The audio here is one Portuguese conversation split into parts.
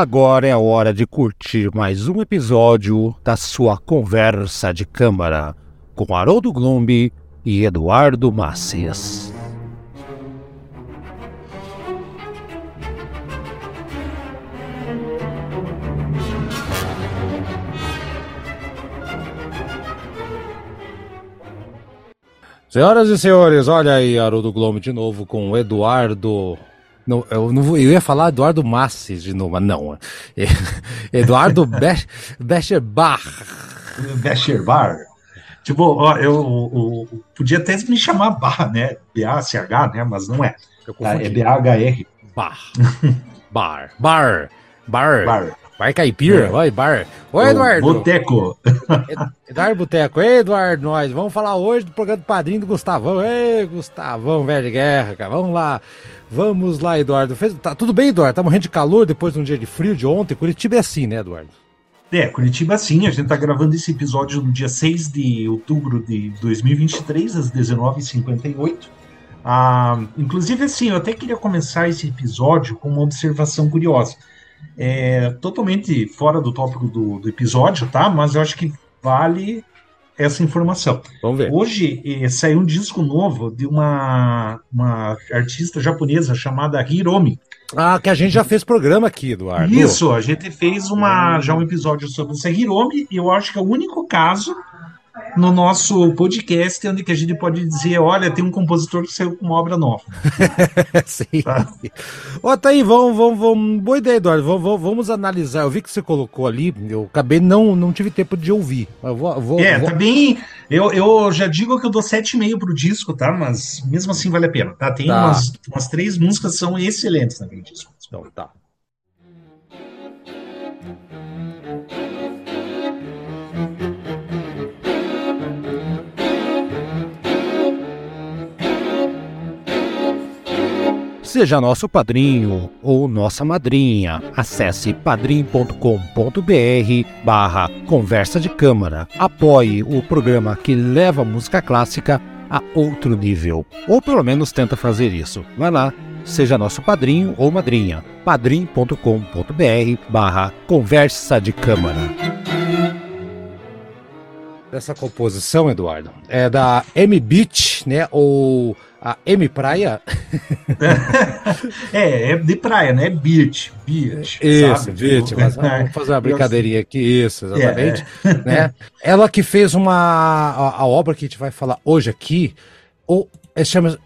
Agora é a hora de curtir mais um episódio da sua conversa de câmara com Haroldo Glombi e Eduardo Macias. Senhoras e senhores, olha aí Haroldo Glombi de novo com Eduardo não, eu, não, eu ia falar Eduardo Masses de novo, mas não. Eduardo Becherbach. Becherbar. Tipo, ó, eu, eu, eu, podia até me chamar Bar, né? B-A-C-H, né? Mas não é. É B-A-H-R. Bar. Bar. Bar. Bar. Bar. Bar Caipira, é. oi, bar. Oi, Eduardo. Boteco. Eduardo Boteco. Ei, Eduardo, nós vamos falar hoje do programa do padrinho do Gustavão. Ei, Gustavão, velho de guerra, cara. Vamos lá. Vamos lá, Eduardo. Fez... Tá tudo bem, Eduardo? Tá morrendo de calor depois de um dia de frio de ontem. Curitiba é assim, né, Eduardo? É, Curitiba sim. A gente tá gravando esse episódio no dia 6 de outubro de 2023, às 19h58. Ah, inclusive, assim, eu até queria começar esse episódio com uma observação curiosa. É totalmente fora do tópico do, do episódio, tá? Mas eu acho que vale essa informação. Vamos ver. Hoje eh, saiu um disco novo de uma, uma artista japonesa chamada Hiromi. Ah, que a gente já fez programa aqui, Eduardo. Isso, a gente fez uma, já um episódio sobre essa Hiromi, e eu acho que é o único caso no nosso podcast, onde que a gente pode dizer, olha, tem um compositor que saiu com uma obra nova. Sim. Tá? Ó, tá aí, vamos, vamos, vamos, boa ideia, Eduardo, vamos, vamos, analisar, eu vi que você colocou ali, eu acabei, não, não tive tempo de ouvir. Eu vou, vou, é, vou... tá bem, eu, eu já digo que eu dou 7,5 pro disco, tá, mas mesmo assim vale a pena, tá, tem tá. Umas, umas três músicas que são excelentes naquele disco. Então, tá. Seja nosso padrinho ou nossa madrinha. Acesse padrim.com.br barra conversa de câmara. Apoie o programa que leva a música clássica a outro nível. Ou pelo menos tenta fazer isso. Vai lá, seja nosso padrinho ou madrinha. padrim.com.br barra conversa de câmara. Essa composição, Eduardo, é da M Beach, né? Ou a M Praia. é, é de praia, né? Beach, beach. Isso, sabe? beach, mas vamos fazer uma brincadeirinha aqui, isso, exatamente. É. Né? Ela que fez uma. A, a, obra que a gente vai falar hoje aqui, ou é, chama.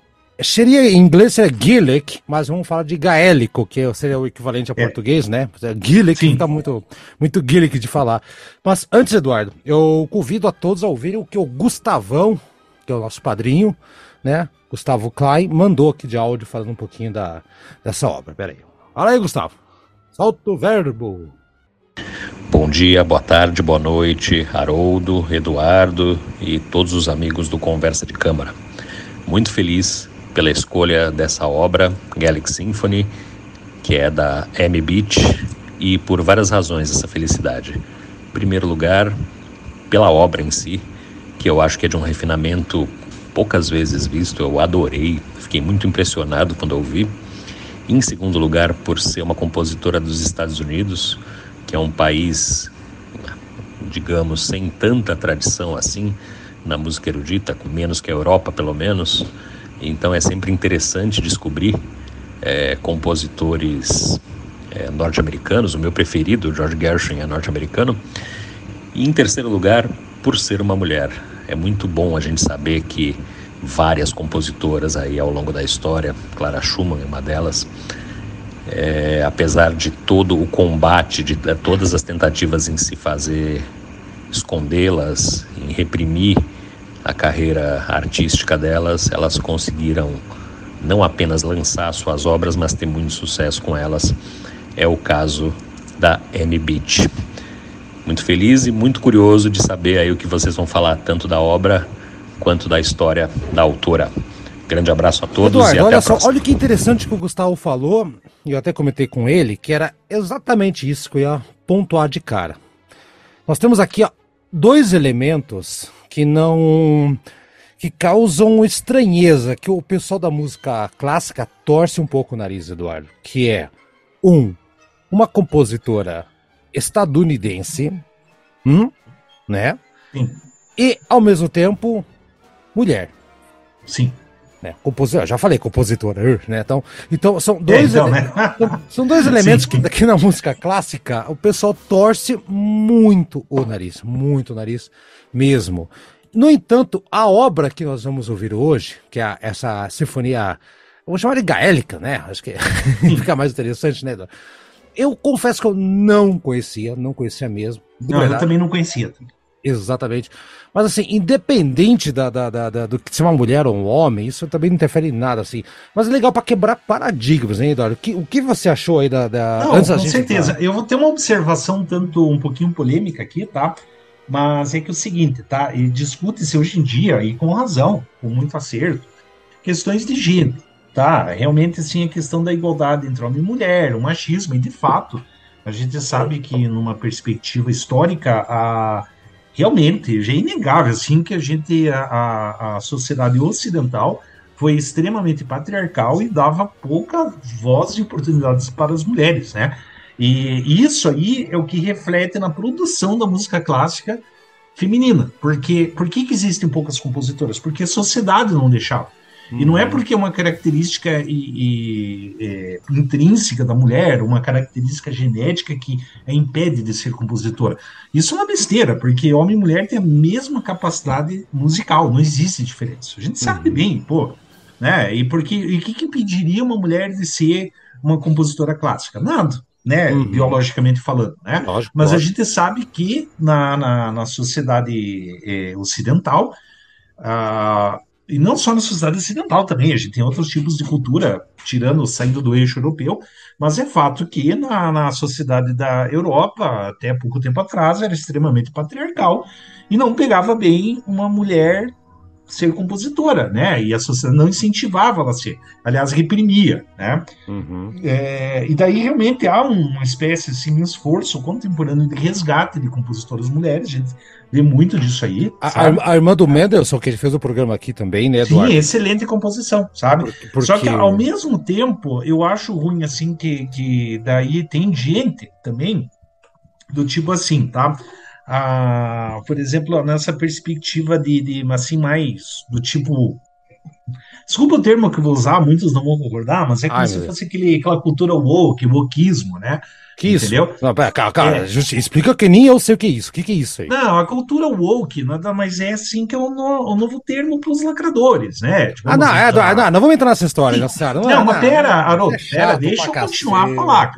Seria em inglês seria Gaelic, mas vamos falar de gaélico, que seria o equivalente a é. português, né? Gaelic fica muito, muito Gaelic de falar. Mas antes, Eduardo, eu convido a todos a ouvirem o que o Gustavão, que é o nosso padrinho, né? Gustavo Klein mandou aqui de áudio falando um pouquinho da, dessa obra. Pera aí. Fala aí, Gustavo. Solta o verbo. Bom dia, boa tarde, boa noite, Haroldo, Eduardo e todos os amigos do Conversa de Câmara. Muito feliz pela escolha dessa obra, Gallic Symphony, que é da M Beach, e por várias razões essa felicidade. Em primeiro lugar, pela obra em si, que eu acho que é de um refinamento poucas vezes visto, eu adorei, fiquei muito impressionado quando ouvi. Em segundo lugar, por ser uma compositora dos Estados Unidos, que é um país, digamos, sem tanta tradição assim na música erudita, menos que a Europa, pelo menos. Então é sempre interessante descobrir é, compositores é, norte-americanos. O meu preferido, George Gershwin, é norte-americano. E em terceiro lugar, por ser uma mulher é muito bom a gente saber que várias compositoras aí ao longo da história, Clara Schumann é uma delas, é, apesar de todo o combate, de, de todas as tentativas em se fazer escondê-las, em reprimir a carreira artística delas, elas conseguiram não apenas lançar suas obras, mas ter muito sucesso com elas. É o caso da Annie Beach. Muito feliz e muito curioso de saber aí o que vocês vão falar tanto da obra quanto da história da autora. Grande abraço a todos Eduardo, e até olha a só, olha que interessante que o Gustavo falou, e eu até comentei com ele, que era exatamente isso que eu ia pontuar de cara. Nós temos aqui ó, dois elementos que não que causam estranheza, que o pessoal da música clássica torce um pouco o nariz, Eduardo, que é um uma compositora estadunidense, hum, né? Sim. E, ao mesmo tempo, mulher. Sim. Né? Compositor, já falei compositora, né? Então, então são dois, é, então, né? são dois elementos que aqui na música clássica o pessoal torce muito o nariz, muito o nariz mesmo. No entanto, a obra que nós vamos ouvir hoje, que é essa sinfonia, vamos chamar de gaélica, né? Acho que fica mais interessante, né? Eu confesso que eu não conhecia, não conhecia mesmo. Não, verdade. eu também não conhecia. Exatamente. Mas assim, independente da, da, da, da, do que ser uma mulher ou um homem, isso também não interfere em nada, assim. Mas é legal para quebrar paradigmas, hein, Eduardo? O que, o que você achou aí da. da... Não, com certeza. Falar? Eu vou ter uma observação tanto um pouquinho polêmica aqui, tá? Mas é que é o seguinte, tá? E discute-se hoje em dia, e com razão, com muito acerto, questões de gênero, tá? Realmente, sim, a questão da igualdade entre homem e mulher, o machismo, e de fato, a gente sabe que numa perspectiva histórica, a realmente já é inegável assim que a gente a, a, sociedade ocidental foi extremamente patriarcal e dava pouca voz e oportunidades para as mulheres, né? E isso aí é o que reflete na produção da música clássica feminina. Porque por que, que existem poucas compositoras? Porque a sociedade não deixava. Uhum. E não é uhum. porque é uma característica e, e, é, intrínseca da mulher, uma característica genética que a impede de ser compositora. Isso é uma besteira, porque homem e mulher têm a mesma capacidade musical, não existe diferença. A gente sabe uhum. bem, pô. Né? E o que, que impediria uma mulher de ser uma compositora clássica? Nada né, uhum. biologicamente falando, né? Lógico, Mas lógico. a gente sabe que na, na, na sociedade é, ocidental, ah, e não só na sociedade ocidental também, a gente tem outros tipos de cultura, tirando, saindo do eixo europeu, mas é fato que na, na sociedade da Europa, até pouco tempo atrás, era extremamente patriarcal e não pegava bem uma mulher ser compositora, né? E a sociedade não incentivava ela a ser, aliás, reprimia, né? Uhum. É, e daí realmente há uma espécie assim, um esforço contemporâneo de resgate de compositoras mulheres, a gente vê muito disso aí. A, a, irmã do Mendelssohn, que ele fez o programa aqui também, né, Eduardo? Sim, excelente composição, sabe? Porque... Só que ao mesmo tempo, eu acho ruim assim que, que daí tem gente também do tipo assim, tá? A, por exemplo, nessa perspectiva de, de assim, mais do tipo. Desculpa o termo que eu vou usar, muitos não vão concordar, mas é como Ai, se fosse aquele, aquela cultura woke, wokeismo, né? Que isso? Entendeu? Não, pera, cara, cara é. explica que nem eu sei o que é isso. O que, que é isso aí? Não, a cultura woke nada mais é assim que é o, no, o novo termo para os lacradores, né? Tipo, ah, não, é, não, não, vamos entrar nessa história, né, Não, não, não mas pera, Haroldo, é pera, deixa eu continuar a falar.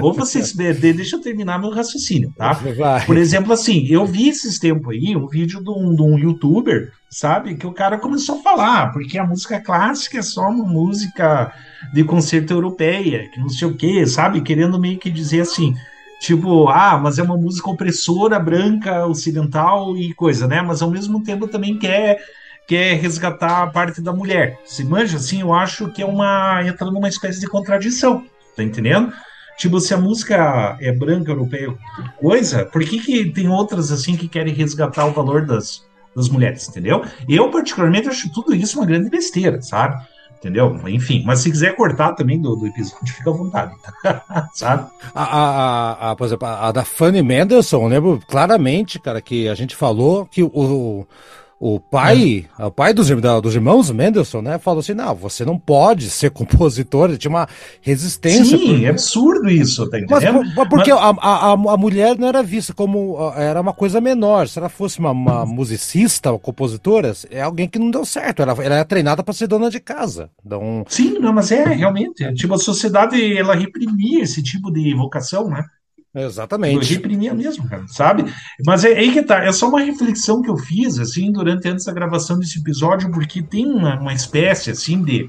Ou vocês, deixa eu terminar meu raciocínio, tá? Vai. Por exemplo, assim, eu vi esses tempos aí um vídeo de um, de um youtuber, sabe, que o cara começou a falar, porque a música clássica é só uma música de concerto europeia, que não sei o quê, sabe? Querendo meio que dizer assim, tipo, ah, mas é uma música opressora, branca, ocidental e coisa, né? Mas ao mesmo tempo também quer quer resgatar a parte da mulher. Se manja, assim, eu acho que é uma entra numa espécie de contradição, tá entendendo? Tipo, se a música é branca, europeia, coisa, por que, que tem outras assim que querem resgatar o valor das, das mulheres, entendeu? Eu, particularmente, acho tudo isso uma grande besteira, sabe? Entendeu? Enfim, mas se quiser cortar também do, do episódio, fica à vontade, sabe? A, a, a, por exemplo, a da Fanny Mendelssohn, lembro claramente, cara, que a gente falou que o, o pai, é. o pai dos, dos irmãos Mendelssohn, né, falou assim: não, você não pode ser compositor, ele tinha uma resistência. Sim, por... é absurdo isso, tá entendendo? Mas, porque Mas... A, a, a mulher não era vista como. Era uma coisa menor. Se ela fosse uma, uma musicista ou compositora, é alguém que não deu certo. Ela, ela era treinada para ser dona de casa. Então... Sim, não, mas é realmente. Tipo, a sociedade ela reprimia esse tipo de vocação, né? Exatamente. Eu reprimia mesmo, cara, sabe? Mas é aí que tá. É só uma reflexão que eu fiz, assim, durante antes da gravação desse episódio, porque tem uma, uma espécie, assim, de,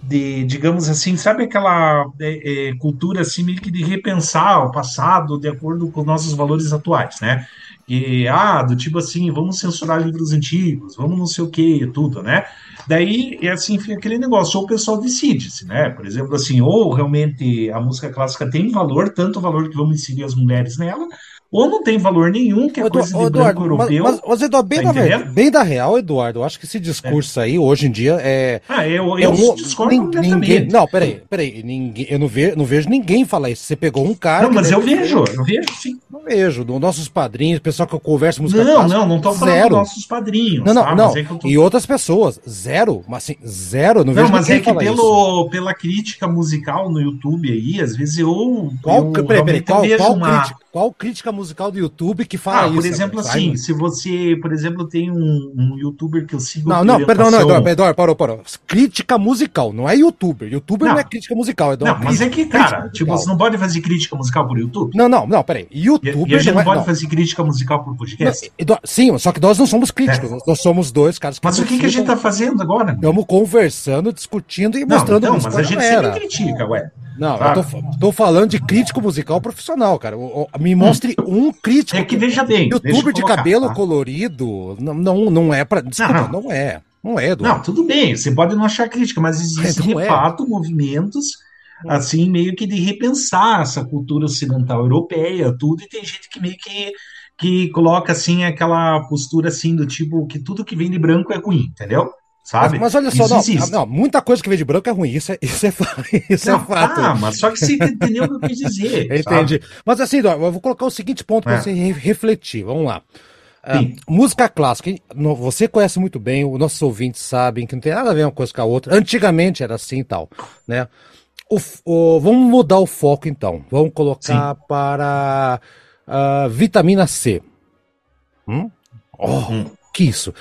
de, digamos assim, sabe aquela é, é, cultura, assim, meio que de repensar o passado de acordo com os nossos valores atuais, né? E, ah, do tipo assim, vamos censurar livros antigos, vamos não sei o que, tudo, né? Daí, é assim, fica aquele negócio, ou o pessoal decide-se, né? Por exemplo, assim, ou realmente a música clássica tem valor, tanto valor que vamos inserir as mulheres nela, ou não tem valor nenhum, que é coisa de Eduardo, branco europeu. Mas, mas Eduardo, bem, tá da, bem da real, Eduardo, eu acho que esse discurso é. aí, hoje em dia, é. Ah, eu, eu, eu discordo ninguém, Não, peraí, peraí, ninguém, eu não vejo, não vejo ninguém falar isso. Você pegou um cara. Não, mas eu vejo, eu vejo sim. Não vejo. Nossos padrinhos, pessoal que eu converso música Não, clássica, não, não tô falando zero. dos nossos padrinhos. Não, não, tá? não. É tô... E outras pessoas, zero, mas assim, zero. Não, não mas é que pelo, pela crítica musical no YouTube aí, às vezes eu. Qual, eu, peraí, peraí, qual, qual, uma... crítica, qual crítica musical do YouTube que fala ah, isso? Por exemplo, assim, se você, por exemplo, tem um, um youtuber que eu sigo. Não, não, perdão, não, Eduardo, Eduardo, parou, parou. Crítica musical, não é youtuber. Youtuber não, não é crítica musical, é Não, mas é que, cara, tipo, você não pode fazer crítica musical por YouTube? Não, não, não, peraí. Youtuber. E, e a gente não, é, pode não. fazer crítica musical por podcast? Não, sim, só que nós não somos críticos, é. nós somos dois caras que. Mas o que, que a gente tá fazendo agora? Estamos conversando, discutindo e mostrando Não, mas a gente sempre critica, ué. Não, tá? eu tô, tô, falando de crítico musical profissional, cara. Me mostre hum. um crítico. É que veja bem. Youtuber de cabelo tá? colorido não, não, não é para. Desculpa, não, não. é. Não é, Eduardo. Não, tudo bem. Você pode não achar crítica, mas existem de é. fato movimentos hum. assim, meio que de repensar essa cultura ocidental europeia, tudo, e tem gente que meio que, que coloca assim aquela postura assim do tipo que tudo que vem de branco é ruim, entendeu? Sabe? Mas, mas olha só, não, não, muita coisa que vem de branco é ruim, isso é, isso é, isso é não, é fato. Ah, mas só que você entendeu o que eu quis dizer. Entendi. Sabe? Mas assim, eu vou colocar o seguinte ponto para é. você refletir. Vamos lá. Uh, música clássica, você conhece muito bem, os nossos ouvintes sabem que não tem nada a ver uma coisa com a outra. Antigamente era assim e tal, né? O, o, vamos mudar o foco então. Vamos colocar Sim. para uh, vitamina C. Hum? Oh, hum. Que isso?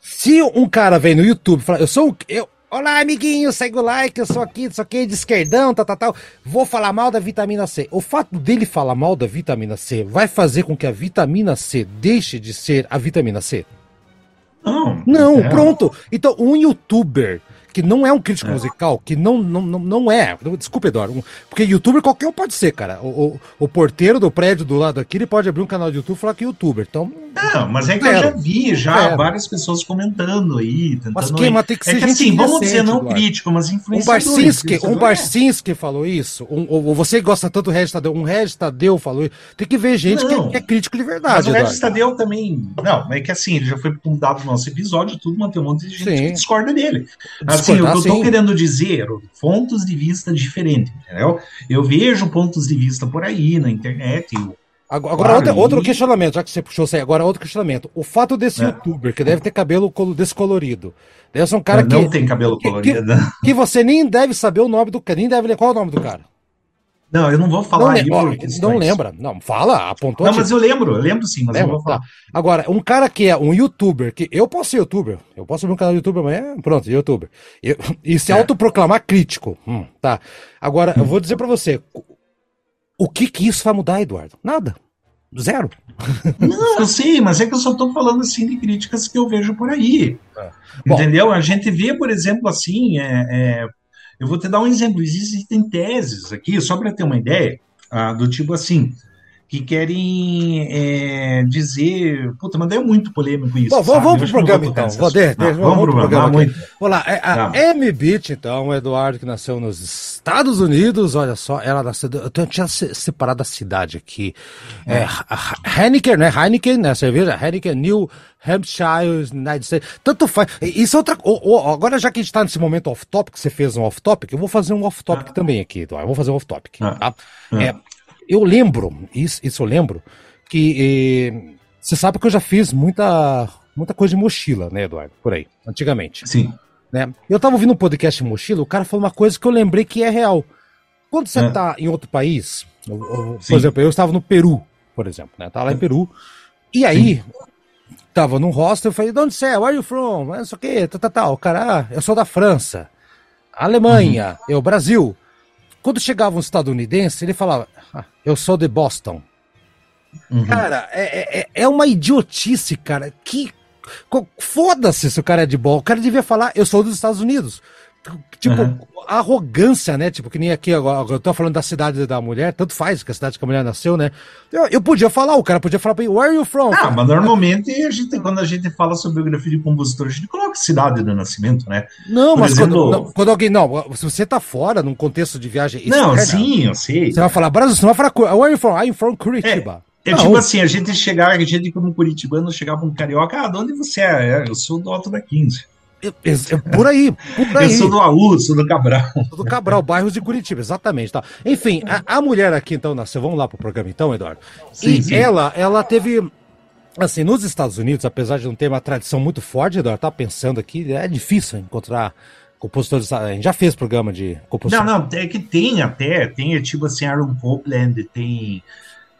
Se um cara vem no YouTube e fala, eu sou eu, Olá, amiguinho, segue o like, eu sou aqui, isso aqui de esquerdão, tal, tal, tal. Vou falar mal da vitamina C. O fato dele falar mal da vitamina C vai fazer com que a vitamina C deixe de ser a vitamina C? Não. Não, é. pronto. Então, um youtuber que não é um crítico é. musical, que não, não, não é. Desculpa, Eduardo. Porque youtuber qualquer um pode ser, cara. O, o, o, porteiro do prédio do lado aqui, ele pode abrir um canal de YouTube e falar que é youtuber. Então. Não, mas é que eu já vi já várias pessoas comentando aí. Tentando mas quem? Mas tem que ser é que assim, vamos dizer, não Eduardo. crítico, mas influenciadores. Um Barcinski, um Barcinski falou isso. Um, um, você gosta tanto do Regis Tadeu, um Regis Tadeu falou isso. Tem que ver gente que, que, é crítico de verdade. Mas o Regis Tadeu também. Não, é que assim, ele já foi fundado no nosso episódio, tudo, mas tem um monte de gente Sim. que discorda dele. Assim, o que eu tô querendo dizer, pontos de vista diferentes, entendeu? Eu vejo pontos de vista por aí na internet. Agora, claro, outro, e... outro, questionamento, já que você puxou isso aí, agora outro questionamento. O fato desse é. youtuber, que deve ter cabelo descolorido, deve ser um cara não que. Não tem cabelo que, colorido. Que, que, você nem deve saber o nome do cara, nem deve ler qual é o nome do cara. Não, eu não vou falar não, aí. Não lembra. Não, fala, apontou. Não, mas eu lembro, eu lembro sim, mas lembra, eu vou falar. Tá. Agora, um cara que é um youtuber, que eu posso ser youtuber, eu posso abrir um canal de youtuber amanhã, pronto, youtuber. Eu, e se é. autoproclamar crítico. Hum, tá. Agora, hum. eu vou dizer para você, o que que isso vai mudar, Eduardo? Nada. Zero. Não, eu sei, mas é que eu só estou falando assim de críticas que eu vejo por aí. É. Entendeu? Bom, a gente vê, por exemplo, assim, é, é, eu vou te dar um exemplo. Existem teses aqui, só para ter uma ideia, ah, do tipo assim, que querem é, dizer. Puta, mas é muito polêmico isso. Bom, vamos, vamos pro programa então. Vou de, não, vamos, vamos pro programa. Muito. Vamos lá. É, a tá. M-Beat, então, o Eduardo, que nasceu nos Estados Unidos, olha só, ela nasceu. Eu tinha separado a cidade aqui. É, Heineken, né? Heineken, né? Cerveja Heineken, New Hampshire, United States. Tanto faz. Isso é outra. agora, já que a gente está nesse momento off-topic, você fez um off-topic, eu vou fazer um off-topic ah. também aqui, Eduardo. Eu vou fazer um off-topic. Ah. Tá? Ah. É, eu lembro, isso, isso eu lembro, que eh, você sabe que eu já fiz muita, muita coisa de mochila, né, Eduardo? Por aí, antigamente. Sim. Né? Eu tava ouvindo um podcast de mochila, o cara falou uma coisa que eu lembrei que é real. Quando você é. tá em outro país, por Sim. exemplo, eu estava no Peru, por exemplo, né? Tava lá em Peru. E aí, Sim. tava num hostel, eu falei, de onde você é? Where are you from? Não sei o quê, tal, tal, tal. O cara, ah, eu sou da França. Alemanha, uhum. eu, Brasil. Quando chegava um estadunidense, ele falava, eu sou de Boston. Uhum. Cara, é, é, é uma idiotice, cara. Que. Foda-se se o cara é de bola. O cara devia falar, eu sou dos Estados Unidos. Tipo, uhum. arrogância, né? Tipo, que nem aqui agora, eu tô falando da cidade da mulher, tanto faz que a cidade que a mulher nasceu, né? Eu, eu podia falar, o cara podia falar pra mim, where are you from? Ah, mas normalmente a gente, quando a gente fala sobre biografia de compositor, a gente coloca cidade do nascimento, né? Não, Por mas exemplo... quando, não, quando, alguém, não, se você tá fora, num contexto de viagem. Não, sim, eu sei. Você vai falar Brasil, você não vai falar, where are you from? I'm from Curitiba. É. É tipo assim, a gente chegar, a gente como curitibano chegava um carioca, ah, de onde você é? é eu sou do Alto da 15. É, é, por aí, por aí. Eu sou do AU, sou do Cabral. Sou do Cabral, bairros de Curitiba, exatamente. Tá. Enfim, a, a mulher aqui então nasceu, vamos lá pro programa então, Eduardo. Sim, e sim. ela, ela teve assim, nos Estados Unidos, apesar de não ter uma tradição muito forte, Eduardo, tá pensando aqui, é difícil encontrar compositores. A gente já fez programa de composição. Não, não, é que tem até, tem tipo assim, Aaron Copland, tem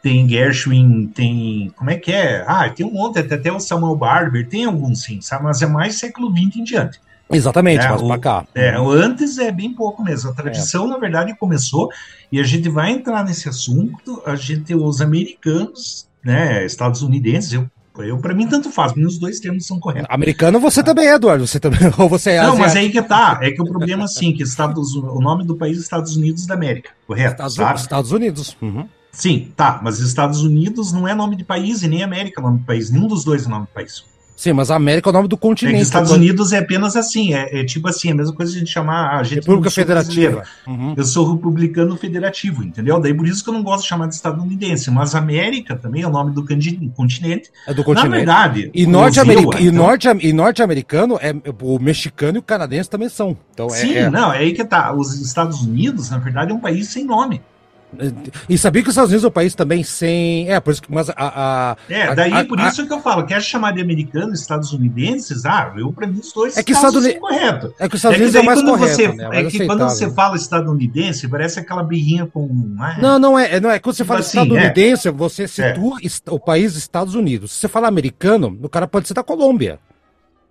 tem Gershwin, tem. Como é que é? Ah, tem um monte, até, até o Samuel Barber, tem alguns sim, sabe? Mas é mais século XX em diante. Exatamente, é, mas pra cá. É, o antes é bem pouco mesmo. A tradição, é. na verdade, começou, e a gente vai entrar nesse assunto. A gente, os americanos, né, estadunidenses, eu eu, para mim, tanto faz, mas os dois termos são corretos. Americano você também é, Eduardo. Você também, ou você é Não, mas aí que tá. É que o problema, assim, que Estados, o nome do país é Estados Unidos da América, correto? Estados, sabe? Estados Unidos. Uhum. Sim, tá, mas Estados Unidos não é nome de país e nem América é nome de país. Nenhum dos dois é nome de país. Sim, mas a América é o nome do continente. É Estados Unidos é apenas assim, é, é, tipo assim, a mesma coisa a gente chamar a gente República Federativa. Uhum. Eu sou republicano federativo, entendeu? Daí por isso que eu não gosto de chamar de estadunidense, mas América também é o nome do continente. É do continente. Na verdade, e norte-americano então... norte, e norte-americano é o mexicano e o canadense também são. Então é, Sim, é... não, é aí que tá. Os Estados Unidos, na verdade, é um país sem nome. E sabia que os Estados Unidos é um país também sem. É, por isso que. Mas a, a é, daí a, por isso que eu falo, quer chamar de americanos, estadunidenses, ah, eu para mim os dois é que Estados Unidos correto. É que os Estados é Unidos é, o mais correto. Você, né? É que quando você fala estadunidense, parece aquela birrinha com. É? Não, não é, não é. Quando você fala assim, estadunidense, é. você situa é. o país Estados Unidos. Se você fala americano, o cara pode ser da Colômbia.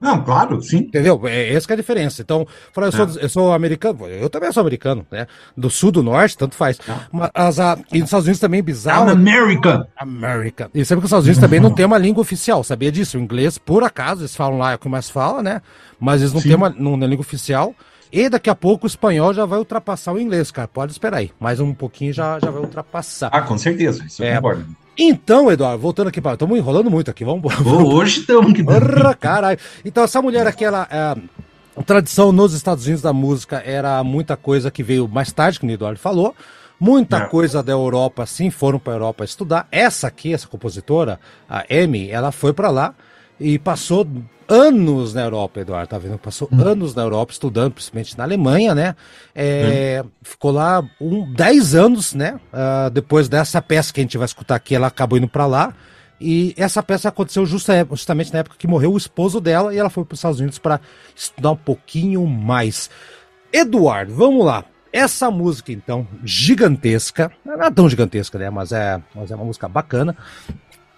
Não, claro, sim. Entendeu? É essa é a diferença. Então, eu, sou, é. eu sou americano, eu também sou americano, né? Do sul, do norte, tanto faz. É. Mas a, e nos Estados Unidos também é bizarro. I'm American. American. E sabe que os Estados Unidos também não tem uma língua oficial, sabia disso? O inglês, por acaso, eles falam lá, é o que mais fala, né? Mas eles não sim. têm uma, uma língua oficial. E daqui a pouco o espanhol já vai ultrapassar o inglês, cara. Pode esperar aí. Mais um pouquinho já, já vai ultrapassar. Ah, com certeza. Isso é, concordo. Então, Eduardo, voltando aqui para. Estamos enrolando muito aqui, vamos. Hoje estamos caralho. Então, essa mulher aqui, ela. É, a tradição nos Estados Unidos da música era muita coisa que veio mais tarde, que o Eduardo falou. Muita é. coisa da Europa, sim, foram para a Europa estudar. Essa aqui, essa compositora, a Amy, ela foi para lá e passou anos na Europa, Eduardo, tá vendo? Passou hum. anos na Europa estudando, principalmente na Alemanha, né? É, hum. Ficou lá um, 10 anos, né? Uh, depois dessa peça que a gente vai escutar aqui, ela acabou indo para lá. E essa peça aconteceu justa, justamente na época que morreu o esposo dela e ela foi para os Estados Unidos para estudar um pouquinho mais. Eduardo, vamos lá. Essa música, então, gigantesca, não é tão gigantesca, né? Mas é, mas é uma música bacana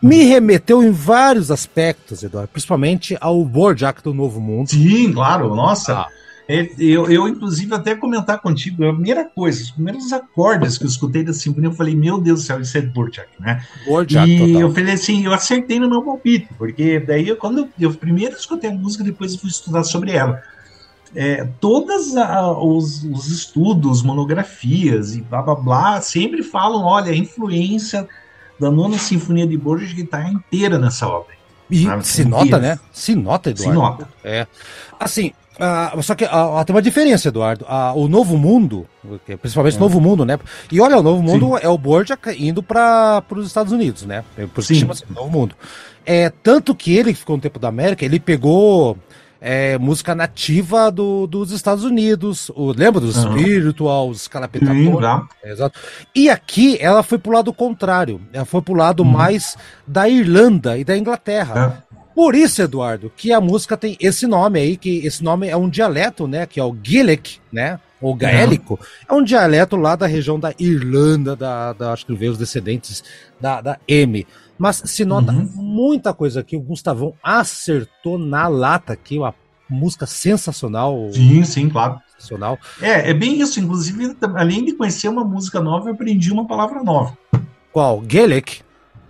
me remeteu em vários aspectos, Eduardo, principalmente ao Borjak do Novo Mundo. Sim, claro, nossa. Ah. É, eu, eu, inclusive, até comentar contigo, a primeira coisa, os primeiros acordes que eu escutei da sinfonia, eu falei, meu Deus do céu, isso é Borjak, né? Borjak, E total. eu falei assim, eu acertei no meu palpite, porque daí, eu, quando eu, eu primeiro escutei a música, depois eu fui estudar sobre ela. É, todos os, os, estudos, monografias e blá blá blá sempre falam: olha, a influência da nona sinfonia de Borges que está inteira nessa obra. E se nota, né? Se nota, Eduardo. Se nota. É. Assim, uh, só que uh, tem uma diferença, Eduardo. Uh, o Novo Mundo, principalmente o é. Novo Mundo, né? E olha, o Novo Mundo Sim. é o Borges indo para os Estados Unidos, né? Por isso chama assim, Novo Mundo. É, tanto que ele, que ficou no tempo da América, ele pegou é, música nativa do, dos Estados Unidos. O, lembra dos uhum. Spiritual, os Calapetator? Exato. E aqui ela foi pro lado contrário. Ela foi pro lado uhum. mais da Irlanda e da Inglaterra. É. Por isso, Eduardo, que a música tem esse nome aí, que esse nome é um dialeto, né? Que é o Gaelic, né? Ou gaélico. É um dialeto lá da região da Irlanda, da, da acho que veio os descendentes da, da M. Mas se nota uhum. muita coisa aqui. O Gustavão acertou na lata aqui, uma música sensacional. Sim, sim, claro. Sensacional. É, é bem isso. Inclusive, além de conhecer uma música nova, eu aprendi uma palavra nova. Qual? Gaelic?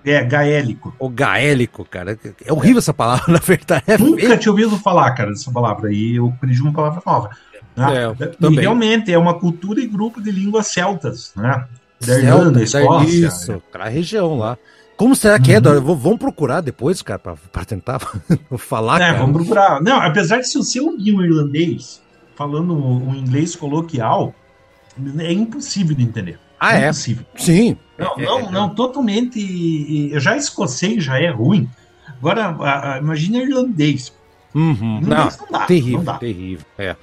É, gaélico. O gaélico, cara. É horrível essa palavra, na verdade. É Nunca tinha ouvido falar, cara, dessa palavra. aí. eu aprendi uma palavra nova. Né? É, e realmente é uma cultura e grupo de línguas celtas, né? Da Irlanda, Escócia. Isso, aquela região lá. Como será que é, uhum. é? Vamos procurar depois, cara, para tentar falar. É, cara. vamos procurar. Não, apesar de se você ouvir um irlandês falando um inglês coloquial, é impossível de entender. Ah, é? é? Impossível. Sim, Não, é, não, não, totalmente. Eu já escocei já é ruim. Agora, a, a, imagina irlandês. Uhum. Irlandês não, não dá, terrível, não dá. terrível. É.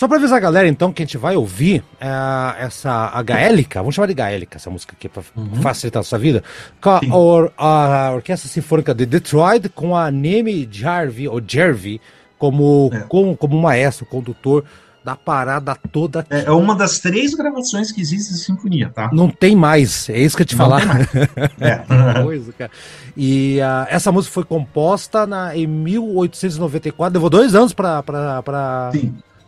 Só para avisar a galera, então, que a gente vai ouvir é, essa a gaélica, vamos chamar de gaélica essa música aqui para uhum. facilitar a sua vida, com a, or, a, Orquestra Sinfônica de Detroit, com a Neme Jarvi, ou Jervy, como, é. como, como maestro, condutor da parada toda. Aqui. É uma das três gravações que existe de sinfonia, tá? Não tem mais, é isso que eu te falar. é. coisa, cara. E uh, essa música foi composta na, em 1894, levou dois anos para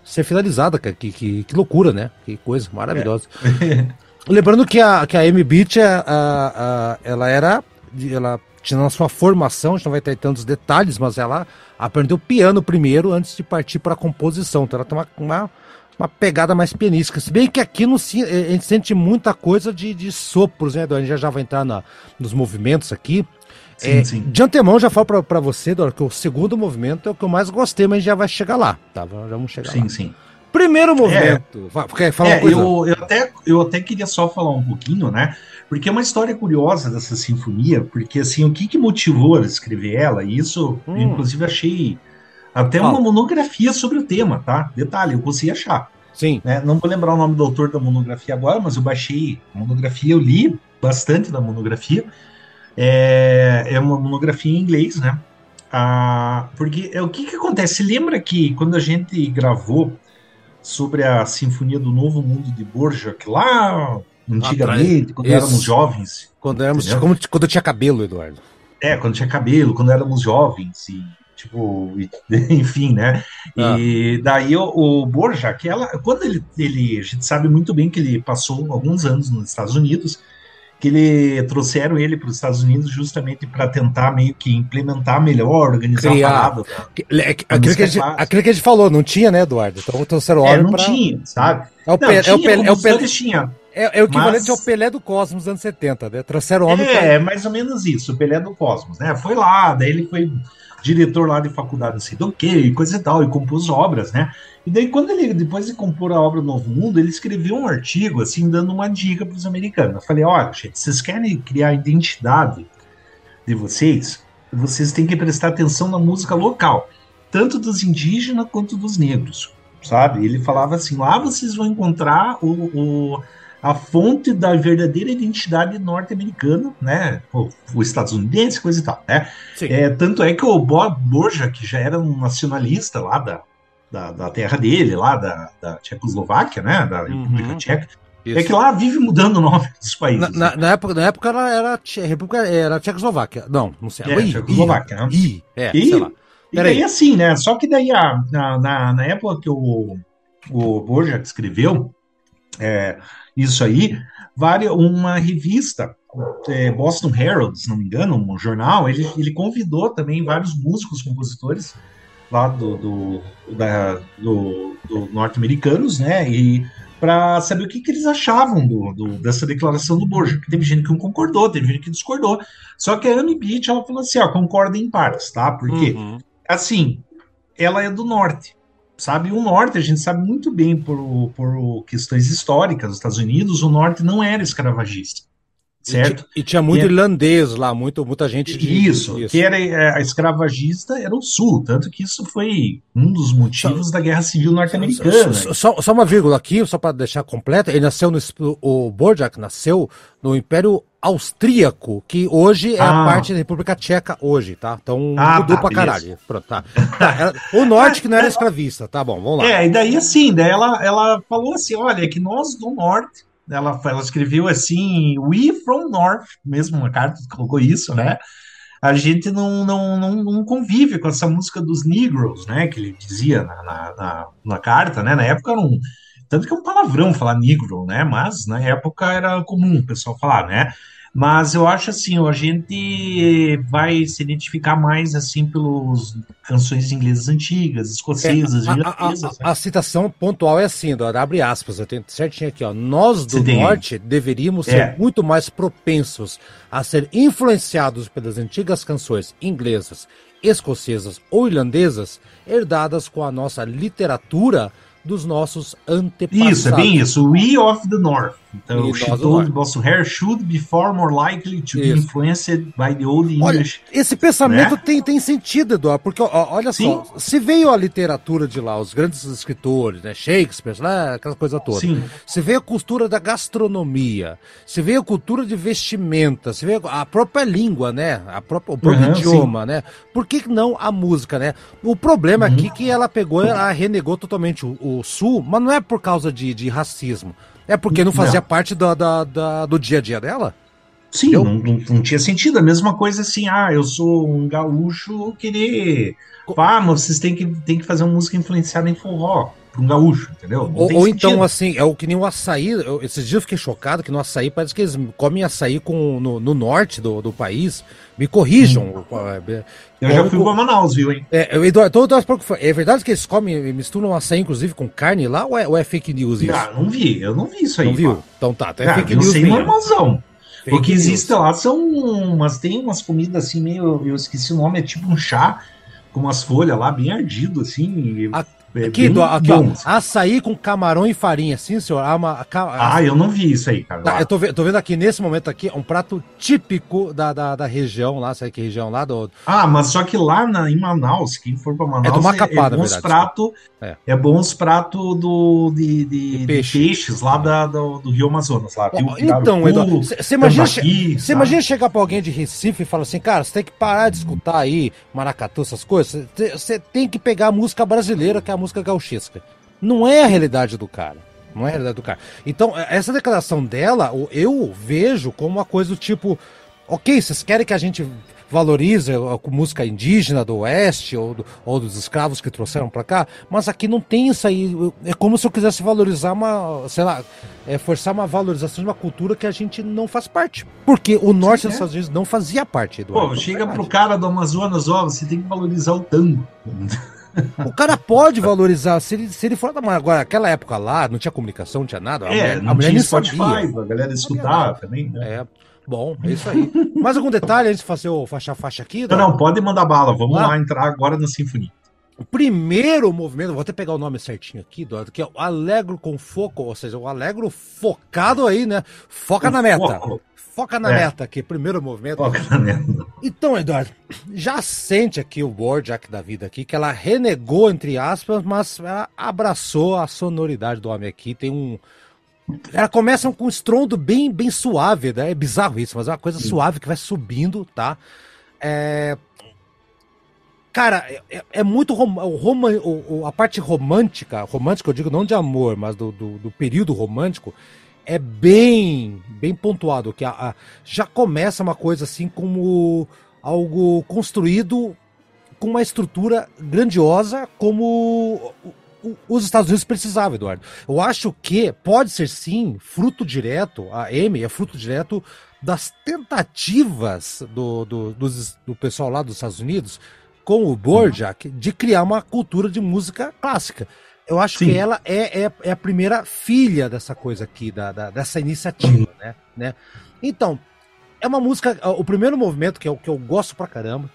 ser finalizada, cara. Que, que, que, loucura, né? Que coisa maravilhosa. É. Lembrando que a, que a M Beat, a, a, ela era. Ela tinha na sua formação, a gente não vai ter tantos detalhes, mas ela aprendeu piano primeiro antes de partir para a composição. Então ela tem uma, uma, uma, pegada mais pianística. Se bem que aqui no, a gente sente muita coisa de, de sopros, né? A gente já, já vai entrar na, nos movimentos aqui. Sim, é, sim. De antemão, já falo para você, Dora, que o segundo movimento é o que eu mais gostei, mas já vai chegar lá, tá? Já vamos chegar sim, lá. Sim, sim. Primeiro movimento. É, Quer falar é, uma coisa? Eu, eu, até, eu até queria só falar um pouquinho, né? Porque é uma história curiosa dessa sinfonia, porque assim, o que, que motivou a escrever ela, e isso, hum. inclusive, achei até uma monografia sobre o tema, tá? Detalhe, eu consegui achar. Sim. Né? Não vou lembrar o nome do autor da monografia agora, mas eu baixei a monografia, eu li bastante da monografia. É, é uma monografia em inglês, né? Ah, porque é, o que, que acontece? Lembra que quando a gente gravou sobre a Sinfonia do Novo Mundo de Borjak lá antigamente, quando Isso. éramos jovens? Quando éramos, como, quando eu tinha cabelo, Eduardo. É, quando tinha cabelo, quando éramos jovens e tipo, enfim, né? Ah. E daí o, o Borjak, ela, quando ele, ele, a gente sabe muito bem que ele passou alguns anos nos Estados Unidos que ele trouxeram ele para os Estados Unidos justamente para tentar meio que implementar melhor, organizar Criar. a parada. É, aquilo, que a gente, aquilo que a gente falou, não tinha, né, Eduardo? Então trouxeram é, não pra... tinha, sabe? É o, não, Pelé, tinha, é o é o Pelé, tinha. É, é, o equivalente mas... ao Pelé do Cosmos anos 70, né? Trouxeram homem. É, pra... mais ou menos isso, o Pelé do Cosmos, né? Foi lá, daí ele foi diretor lá de faculdade, não sei do que, coisa e tal, e compôs obras, né? E daí, quando ele, depois de compor a obra Novo Mundo, ele escreveu um artigo, assim, dando uma dica para os americanos. Eu falei: olha, gente, vocês querem criar a identidade de vocês, vocês têm que prestar atenção na música local, tanto dos indígenas quanto dos negros, sabe? Ele falava assim: lá vocês vão encontrar o, o a fonte da verdadeira identidade norte-americana, né? O, o, estadunidense, coisa e tal, né? É, tanto é que o Bob Borja, que já era um nacionalista lá da, da, da terra dele, lá da, da Tchecoslováquia, né? Da uhum. República Tcheca. Isso. É que lá vive mudando o nome dos países. Na, na, né? na época, na época era, era, República, era Tchecoslováquia. Não, não sei. É, I, Tchecoslováquia, I, né? I, é, sei lá. E daí assim, né? Só que daí, a, na, na, na época que o, o Borjak escreveu é, isso aí, uma revista, é, Boston Herald, se não me engano, um jornal, ele, ele convidou também vários músicos, compositores lá do, do, da, do, do norte-americanos, né? E para saber o que, que eles achavam do, do, dessa declaração do Borja. Teve gente que não concordou, teve gente que discordou. Só que a Amy Beach, ela falou assim, ó, concorda em partes, tá? Porque, uhum. assim, ela é do norte, sabe? O norte, a gente sabe muito bem por, por questões históricas dos Estados Unidos, o norte não era escravagista certo? E, e tinha muito e irlandês lá, muito, muita gente de, isso, isso, que era é, a escravagista era o sul, tanto que isso foi um dos motivos só, da Guerra Civil norte-americana. Só, só, só, uma vírgula aqui, só para deixar completa, ele nasceu no o Borjak nasceu no Império Austríaco, que hoje é ah. a parte da República Tcheca hoje, tá? Então ah, mudou tá, pra beleza. caralho. Pronto, tá. tá o norte que não era escravista, tá bom, vamos lá. É, e daí assim, daí ela, ela falou assim, olha, é que nós do norte ela, ela escreveu assim, We from North, mesmo uma carta que colocou isso, né? A gente não, não, não, não, convive com essa música dos Negroes, né? Que ele dizia na, na, na, na carta, né? Na época era um. Tanto que é um palavrão falar Negro, né? Mas na época era comum o pessoal falar, né? Mas eu acho assim, a gente vai se identificar mais assim pelos canções inglesas antigas, escocesas, é, a, a, a, né? a, citação pontual é assim, do, abre aspas, eu tenho certinho aqui, ó. Nós do norte deveríamos ser é. muito mais propensos a ser influenciados pelas antigas canções inglesas, escocesas ou irlandesas, herdadas com a nossa literatura dos nossos antepassados. Isso, é bem isso. We of the North. Então, e she told Bossuher should be far more likely to Isso. be influenced by the old English. Olha, esse pensamento né? tem, tem sentido, Eduardo, porque olha Sim. só, se veio a literatura de lá, os grandes escritores, né, Shakespeare, lá, aquela coisa toda. Sim. Se veio a cultura da gastronomia, se veio a cultura de vestimenta, se veio a própria língua, né, a própria, o próprio uhum, idioma, sim. né? Por que não a música, né? O problema uhum. aqui é que ela pegou, ela renegou totalmente o, o Sul, mas não é por causa de, de racismo. É porque não fazia não. parte do, da, da, do dia a dia dela? Sim, não, não, não, tinha sentido. A mesma coisa assim, ah, eu sou um gaúcho querer. Ah, mas vocês têm que, têm que fazer uma música influenciada em forró para um gaúcho, entendeu? ou, ou então, assim, é o que nem o açaí. Eu, esses dias eu fiquei chocado que no açaí parece que eles comem açaí com, no, no norte do, do país. Me corrijam. Hum. É, eu já fui para Manaus, viu, hein? É, eu, Eduardo, é verdade que eles comem, misturam açaí, inclusive, com carne lá, ou é, ou é fake news isso? Não, não vi, eu não vi isso aí. Não viu? Então tá, então é fake news. Não sei normalzão. o que existe lá são umas, tem umas comidas assim meio, eu esqueci o nome, é tipo um chá com umas folhas lá bem ardido assim. A, é aqui, do, aqui ó, açaí com camarão e farinha, sim, senhor? Ah, uma, ah eu não vi isso aí, cara. Tá, eu tô, tô, vendo aqui nesse momento aqui um prato típico da, da, da, região lá, sabe que região lá do. Ah, mas só que lá na, em Manaus, quem for pra Manaus, é, do Macapá, é, é bons pratos é. é bons pratos do, de, de, de, peixe. de, peixes lá da, do, do, Rio Amazonas. Lá. Tem então, Eduardo, você imagina, você imagina chegar pra alguém de Recife e falar assim, cara, você tem que parar de escutar aí maracatu, essas coisas, você tem que pegar a música brasileira, que é a música gauchesca. Não é a realidade do cara. Não é a realidade do cara. Então, essa declaração dela, eu vejo como uma coisa do tipo. Ok, vocês querem que a gente valorize a música indígena do oeste ou, do, ou dos escravos que trouxeram para cá, mas aqui não tem isso aí. É como se eu quisesse valorizar uma, sei lá, é, forçar uma valorização de uma cultura que a gente não faz parte. Porque o norte Sim, dos é. Estados Unidos não fazia parte do. Pô, chega pro cara do Amazonas, ó, você tem que valorizar o tango. O cara pode valorizar, se ele, se ele for. Agora, aquela época lá, não tinha comunicação, não tinha nada. A é, mulher, não a mulher tinha Spotify, sabia. a galera escutava também, né? É. Bom, é isso aí. Mais algum detalhe antes de fazer o faixa-faixa aqui? Não, não, pode mandar bala. Vamos lá, lá entrar agora na Sinfonia. O primeiro movimento, vou até pegar o nome certinho aqui, Eduardo, que é o Alegro com foco, ou seja, o Alegro focado aí, né? Foca na meta. Foco. Foca na é. meta aqui, primeiro movimento. Foca na meta. Então, Eduardo, já sente aqui o Borjak da vida aqui, que ela renegou, entre aspas, mas ela abraçou a sonoridade do homem aqui. Tem um. Ela começa com um estrondo bem, bem suave, né? É bizarro isso, mas é uma coisa Sim. suave que vai subindo, tá? É... Cara, é, é, é muito rom... o, a parte romântica, romântica eu digo não de amor, mas do, do, do período romântico, é bem bem pontuado que a, a, já começa uma coisa assim como algo construído com uma estrutura grandiosa como os Estados Unidos precisavam, Eduardo. Eu acho que pode ser sim fruto direto, a M é fruto direto das tentativas do, do, do, do pessoal lá dos Estados Unidos com o Borjak de criar uma cultura de música clássica. Eu acho Sim. que ela é, é, é, a primeira filha dessa coisa aqui, da, da dessa iniciativa, uhum. né, né? Então, é uma música. O primeiro movimento, que é o que eu gosto pra caramba,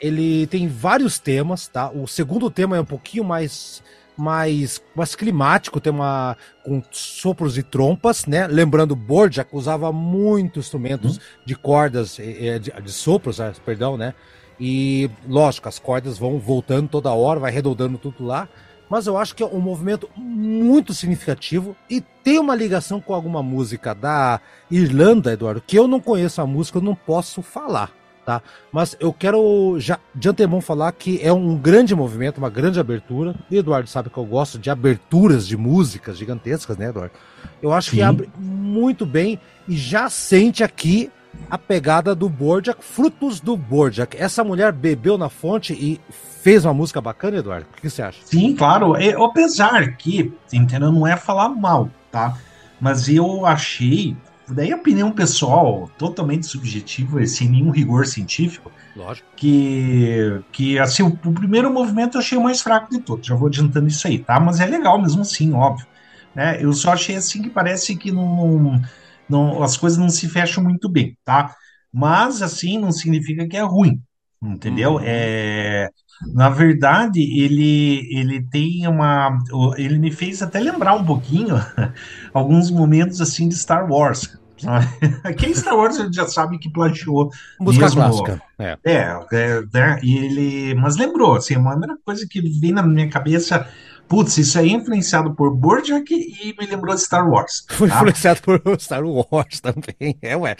ele tem vários temas, tá? O segundo tema é um pouquinho mais mais, mais climático, tem uma com sopros e trompas, né? Lembrando, Borjak usava muito instrumentos uhum. de cordas, de, de sopros, ah, perdão, né? E lógico, as cordas vão voltando toda hora, vai redondando tudo lá mas eu acho que é um movimento muito significativo e tem uma ligação com alguma música da Irlanda, Eduardo, que eu não conheço a música, eu não posso falar, tá? Mas eu quero já de antemão falar que é um grande movimento, uma grande abertura. E Eduardo sabe que eu gosto de aberturas de músicas gigantescas, né, Eduardo? Eu acho Sim. que abre muito bem e já sente aqui a pegada do Borjak, frutos do Borjak. Essa mulher bebeu na fonte e fez uma música bacana, Eduardo? O que você acha? Sim, claro. É, apesar que, entendeu? Não é falar mal, tá? Mas eu achei, daí a opinião pessoal, totalmente subjetiva, sem nenhum rigor científico, Lógico. Que, que assim, o, o, primeiro movimento eu achei o mais fraco de todos. Já vou adiantando isso aí, tá? Mas é legal mesmo assim, óbvio. Né? Eu só achei assim que parece que não, não, as coisas não se fecham muito bem, tá? Mas assim, não significa que é ruim, entendeu? Uhum. É Na verdade, ele, ele tem uma. Ele me fez até lembrar um pouquinho alguns momentos assim de Star Wars. Aquele Star Wars a gente já sabe que plagiou. Música mesmo, clássica. É, é, é, é, e ele. Mas lembrou, assim, uma coisa que vem na minha cabeça Putz, isso aí é influenciado por Bojack e me lembrou de Star Wars. Foi tá? influenciado por Star Wars também, é, ué.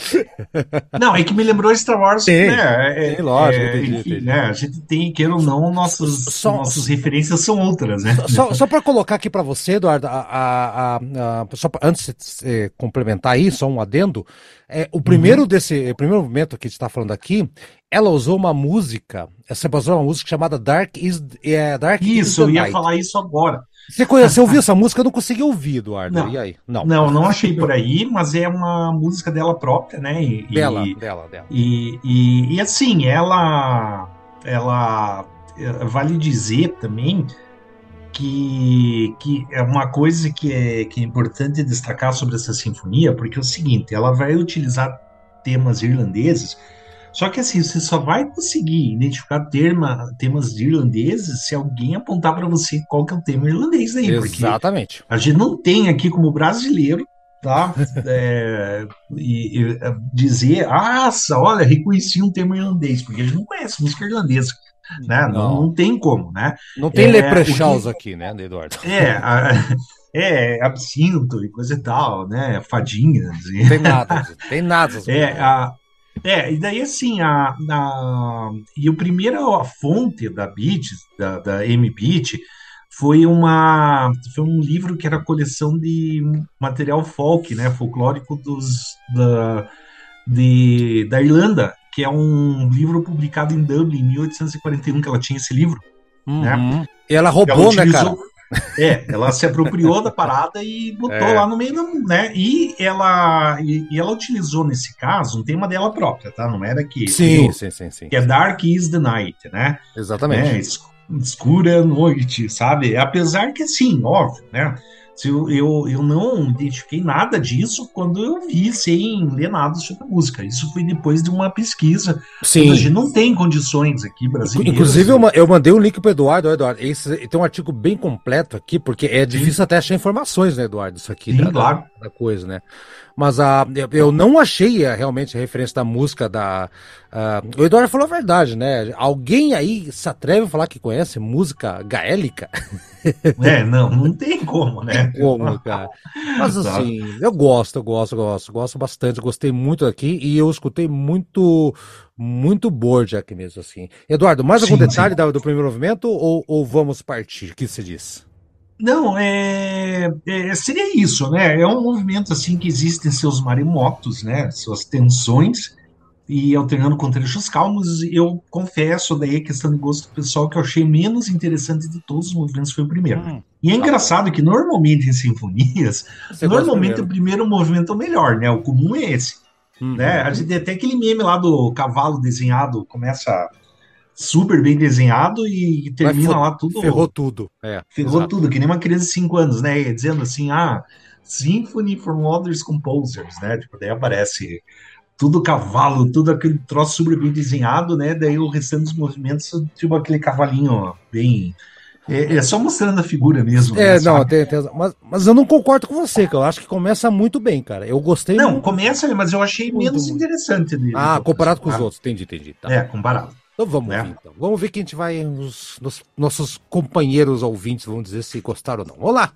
Não, é que me lembrou de Star Wars, tem, né? É, lógico, é, entendi, enfim, entendi. Né? A gente tem, queira ou não, nossos, só, nossas referências são outras, né? Só, só para colocar aqui para você, Eduardo, a, a, a, só pra, antes de complementar aí, só um adendo, é, o primeiro uhum. desse, o primeiro momento que a gente está falando aqui ela usou uma música, essa usou uma música chamada Dark is, é, Dark Isso, eu ia Night. falar isso agora. Você, conhece, ouviu essa música? Eu não consegui ouvir, Eduardo. Não, e aí? Não. não, não achei por aí, mas é uma música dela própria, né? E, dela, e, dela, dela. E, e, e, assim, ela, ela eh, vale dizer também que, que é uma coisa que é, que é importante destacar sobre essa sinfonia, porque é o seguinte, ela vai utilizar temas irlandeses só que assim, você só vai conseguir identificar terma, temas irlandeses se alguém apontar para você qual que é o tema irlandês aí. Exatamente. A gente não tem aqui como brasileiro, tá? é, e, e, é, dizer, ah, olha, reconheci um tema irlandês, porque a gente não conhece música irlandesa. Né? Não. não, não tem como, né? Não tem é, leprechauns aqui, né, Eduardo? É, a, é, absinto e coisa e tal, né? Fadinhas. Não tem nada, tem nada. É, a, é, e daí assim, a, a, e o primeiro, a fonte da Beat, da, da M-Beat, foi uma foi um livro que era coleção de material folk, né, folclórico dos da, de, da Irlanda, que é um livro publicado em Dublin em 1841 que ela tinha esse livro, né? uhum. né? E ela roubou, ela utilizou, né, cara? É, ela se apropriou da parada e botou é. lá no meio, da, né? E ela, e, e, ela utilizou nesse caso um tema dela própria, tá? Não era que. Sim, sim, sim, sim. Que é Dark is the Night, né? Exatamente. Né? Escura noite, sabe? Apesar que, sim, óbvio, né? Eu, eu, eu não identifiquei nada disso quando eu vi sem ler nada sobre a música. Isso foi depois de uma pesquisa. Sim. A gente não tem condições aqui brasileiras. Inclusive, eu, eu mandei um link para Eduardo. Eduardo esse, tem um artigo bem completo aqui, porque é difícil Sim. até achar informações, né, Eduardo? Isso aqui Sim, da, claro. da coisa, né? Mas uh, eu não achei uh, realmente a referência da música da. Uh, o Eduardo falou a verdade, né? Alguém aí se atreve a falar que conhece música gaélica? É, não, não tem como, né? Tem como, cara. Mas tá. assim, eu gosto, eu gosto, eu gosto, gosto bastante, gostei muito aqui e eu escutei muito, muito Borjak mesmo, assim. Eduardo, mais algum sim, detalhe sim. do primeiro movimento ou, ou vamos partir? O que você diz? Não, é, é, seria isso, né? É um movimento assim que existem seus maremotos, né? Suas tensões e alternando com trechos calmos. Eu confesso daí a questão de gosto pessoal que eu achei menos interessante de todos os movimentos foi o primeiro. Hum, e é tá engraçado que normalmente em sinfonias, Você normalmente o primeiro movimento é o melhor, né? O comum é esse. Uhum. Né? A gente tem até aquele meme lá do cavalo desenhado, começa super bem desenhado e termina lá tudo. Ferrou tudo. É, ferrou exato. tudo, que nem uma criança de 5 anos, né? Dizendo assim, ah, Symphony from Others Composers, né? Tipo, daí aparece tudo cavalo, tudo aquele troço super bem desenhado, né? Daí o restante dos movimentos, tipo aquele cavalinho bem. É, é só mostrando a figura mesmo. É, né, não, tem, tem, mas, mas eu não concordo com você, que eu acho que começa muito bem, cara. Eu gostei Não, muito, começa, mas eu achei menos muito. interessante dele. Ah, comparado com os outros, entendi, entendi. Tá. É, comparado. Então vamos é. então. Vamos ver quem a gente vai. Os, nos, nossos companheiros ouvintes vão dizer se gostaram ou não. Olá!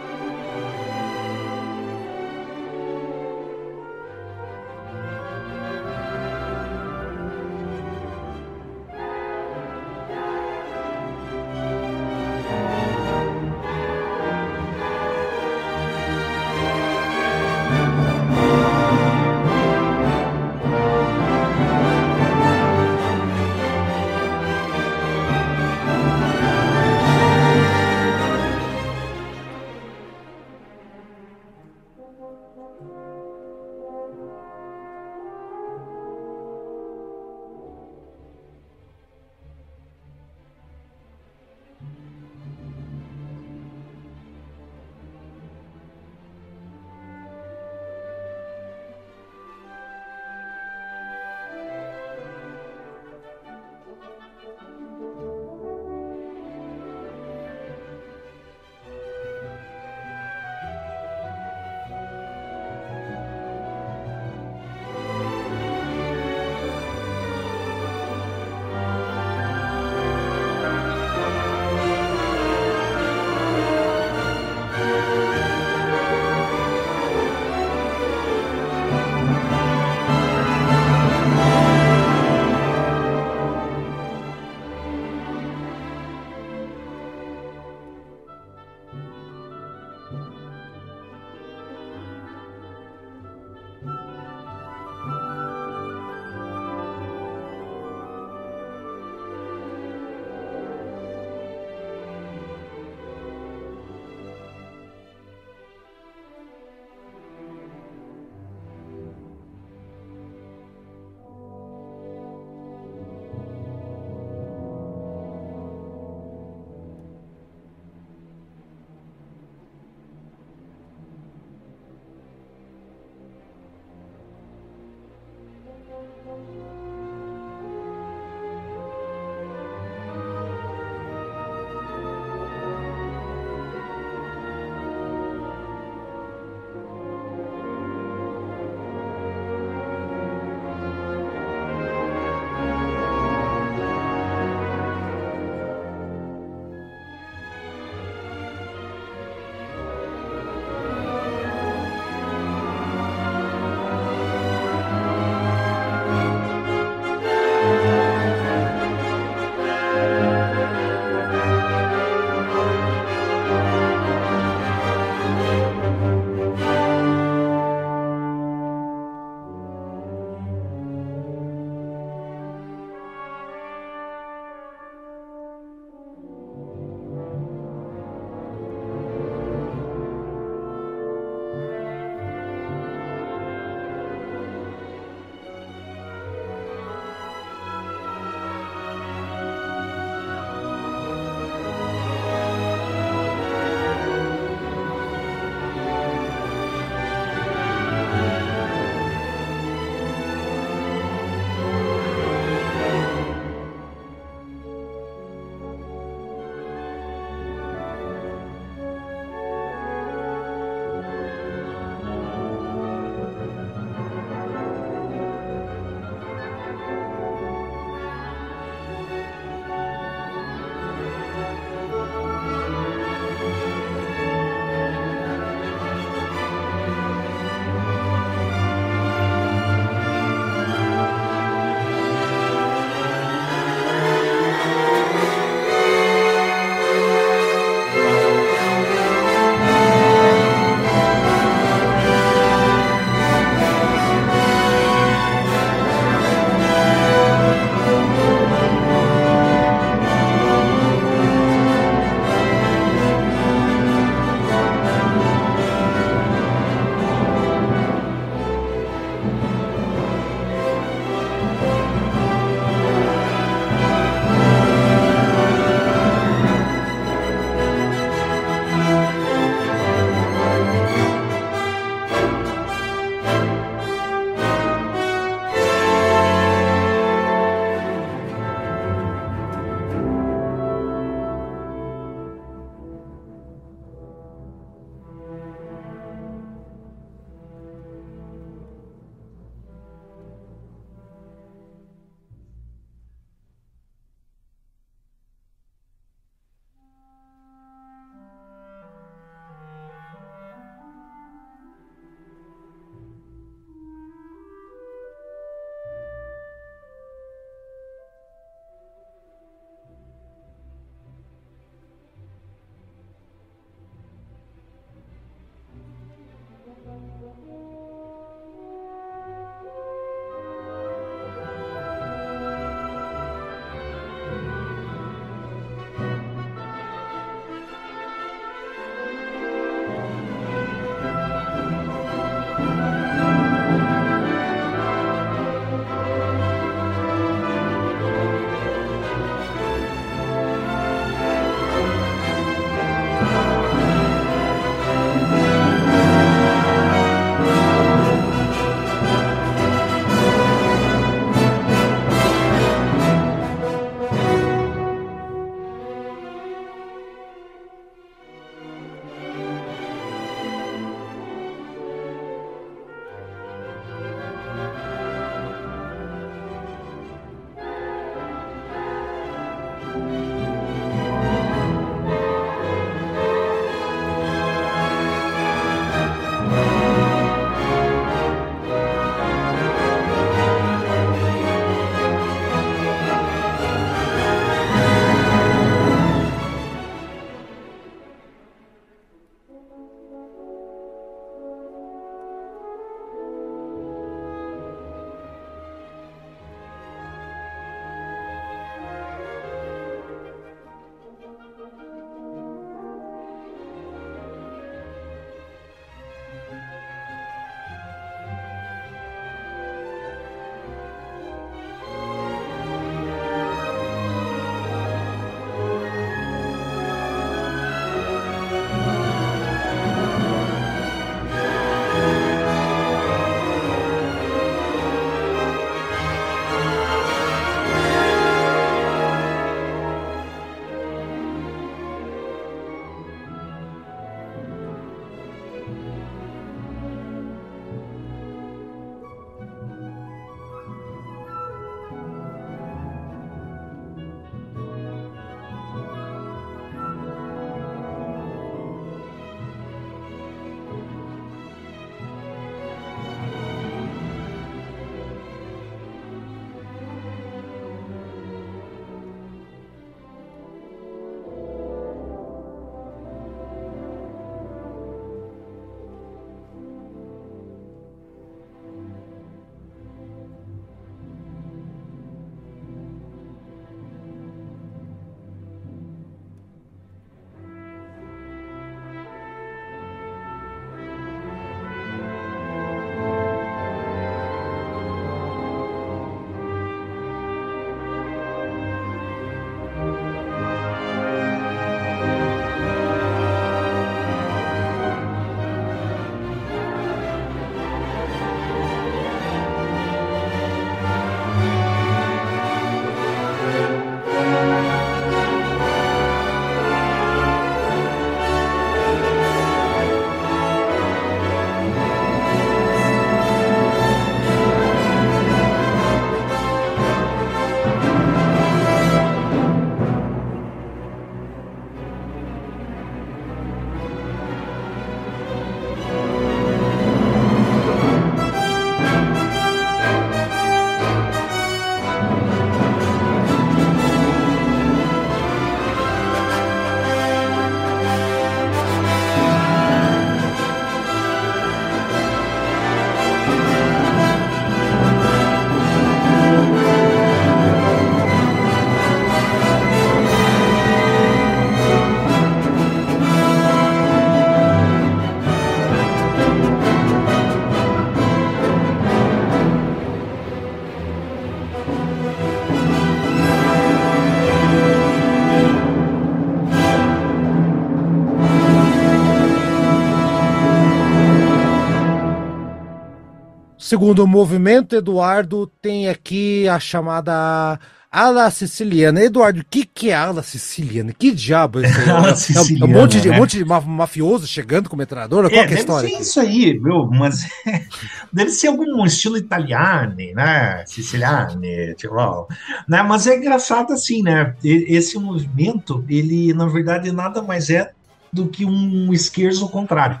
Segundo movimento, Eduardo tem aqui a chamada ala siciliana. Eduardo, o que, que é ala siciliana? Que diabo é isso? ala siciliana, é um monte de, né? um monte de mafioso chegando com metralhadora? É, Qual é a história? Deve ser isso aí, meu, mas deve ser algum estilo italiano, né? Siciliano, tipo, né? Mas é engraçado assim, né? Esse movimento, ele na verdade nada mais é do que um esquerdo contrário.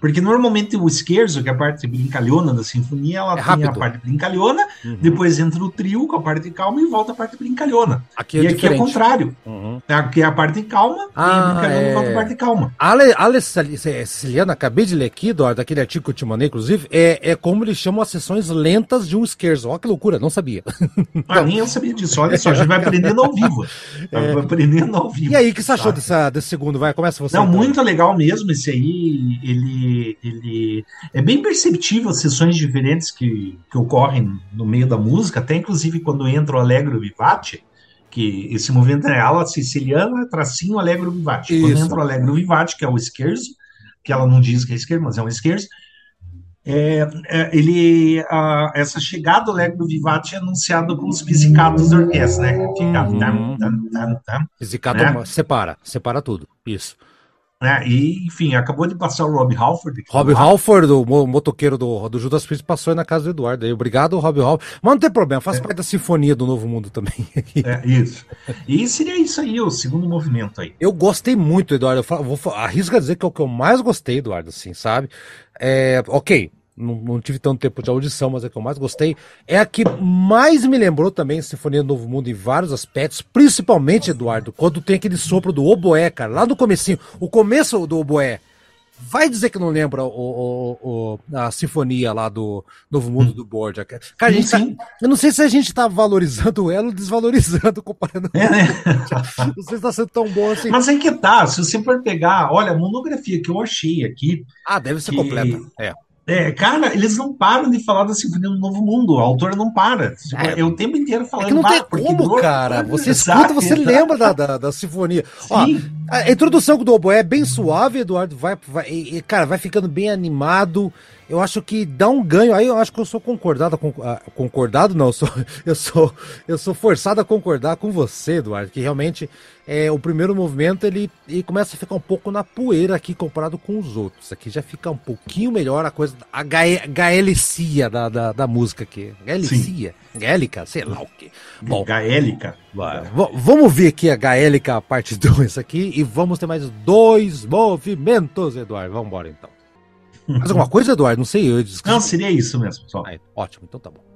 Porque normalmente o scherzo, que é a parte brincalhona da sinfonia, ela é tem rápido. a parte brincalhona, uhum. depois entra o trio com a parte calma e volta a parte brincalhona. Aqui é e aqui é o contrário. Uhum. Aqui é a parte calma ah, e a brincalhona é... volta a parte calma. Ale Siciliana, acabei de ler aqui, Eduardo, daquele artigo que eu te mandei, inclusive, é, é como eles chamam as sessões lentas de um scherzo. Olha que loucura, não sabia. Ah, nem eu sabia disso. Olha só, a gente vai aprendendo ao vivo. É. Vai aprendendo ao vivo. E aí, o que você achou dessa, desse segundo? Vai, começa você. Não, então. muito legal mesmo esse aí. Ele ele, é bem perceptível as sessões diferentes que, que ocorrem no meio da música, até inclusive quando entra o Allegro Vivace, que esse movimento é ala siciliana, tracinho Allegro Vivace. Isso. Quando entra o Allegro Vivace, que é o scherzo, que ela não diz que é esquerdo, mas é um scherzo, é, é, ele, a, essa chegada do Allegro Vivace é anunciada com os pizzicatos da orquestra, né? Fica, uhum. Pizzicato né? separa, separa tudo, isso. É, e, enfim, acabou de passar o Rob Halford. Rob Halford, o motoqueiro do, do Judas Priest, passou aí na casa do Eduardo. Aí. Obrigado, Rob Halford. Mas não tem problema, faz é. parte da sinfonia do Novo Mundo também. é, isso. E seria isso aí, o segundo movimento aí. Eu gostei muito, Eduardo. Eu falo, vou, arrisco a dizer que é o que eu mais gostei, Eduardo, assim, sabe? É, ok, não, não, tive tanto tempo de audição, mas é que eu mais gostei. É a que mais me lembrou também Sinfonia do Novo Mundo em vários aspectos, principalmente, Eduardo, quando tem aquele sopro do oboé, cara, lá no comecinho, o começo do oboé. Vai dizer que não lembra o, o, o a sinfonia lá do Novo Mundo hum. do Borja. Cara, a gente tá, eu não sei se a gente tá valorizando ela ou desvalorizando comparando. É, né? não sei se tá sendo tão bom assim. Mas é que tá, se você for pegar, olha, a monografia que eu achei aqui. Ah, deve ser que... completa. É. É, cara, eles não param de falar da Sinfonia do Novo Mundo. O autor não para. Tipo, é, é o tempo inteiro falando. É não tem como, cara. Você escuta, você lembra da, da, da sinfonia. Sim. Ó, a introdução do oboé é bem suave, Eduardo. Vai, vai, cara, vai ficando bem animado eu acho que dá um ganho. Aí eu acho que eu sou concordado, ah, concordado não, eu sou, eu sou, eu sou forçado a concordar com você, Eduardo, que realmente é o primeiro movimento ele, ele começa a ficar um pouco na poeira aqui comparado com os outros. Aqui já fica um pouquinho melhor a coisa, a gaelicia da, da, da música aqui. Gaelicia, gaélica, sei lá o que. Bom, gaélica. Vamos ver aqui a gaélica parte 2 aqui e vamos ter mais dois movimentos, Eduardo. Vamos embora então. Mais alguma coisa, Eduardo? Não sei. Eu disse Não, seria isso mesmo, só. Ah, ótimo, então tá bom.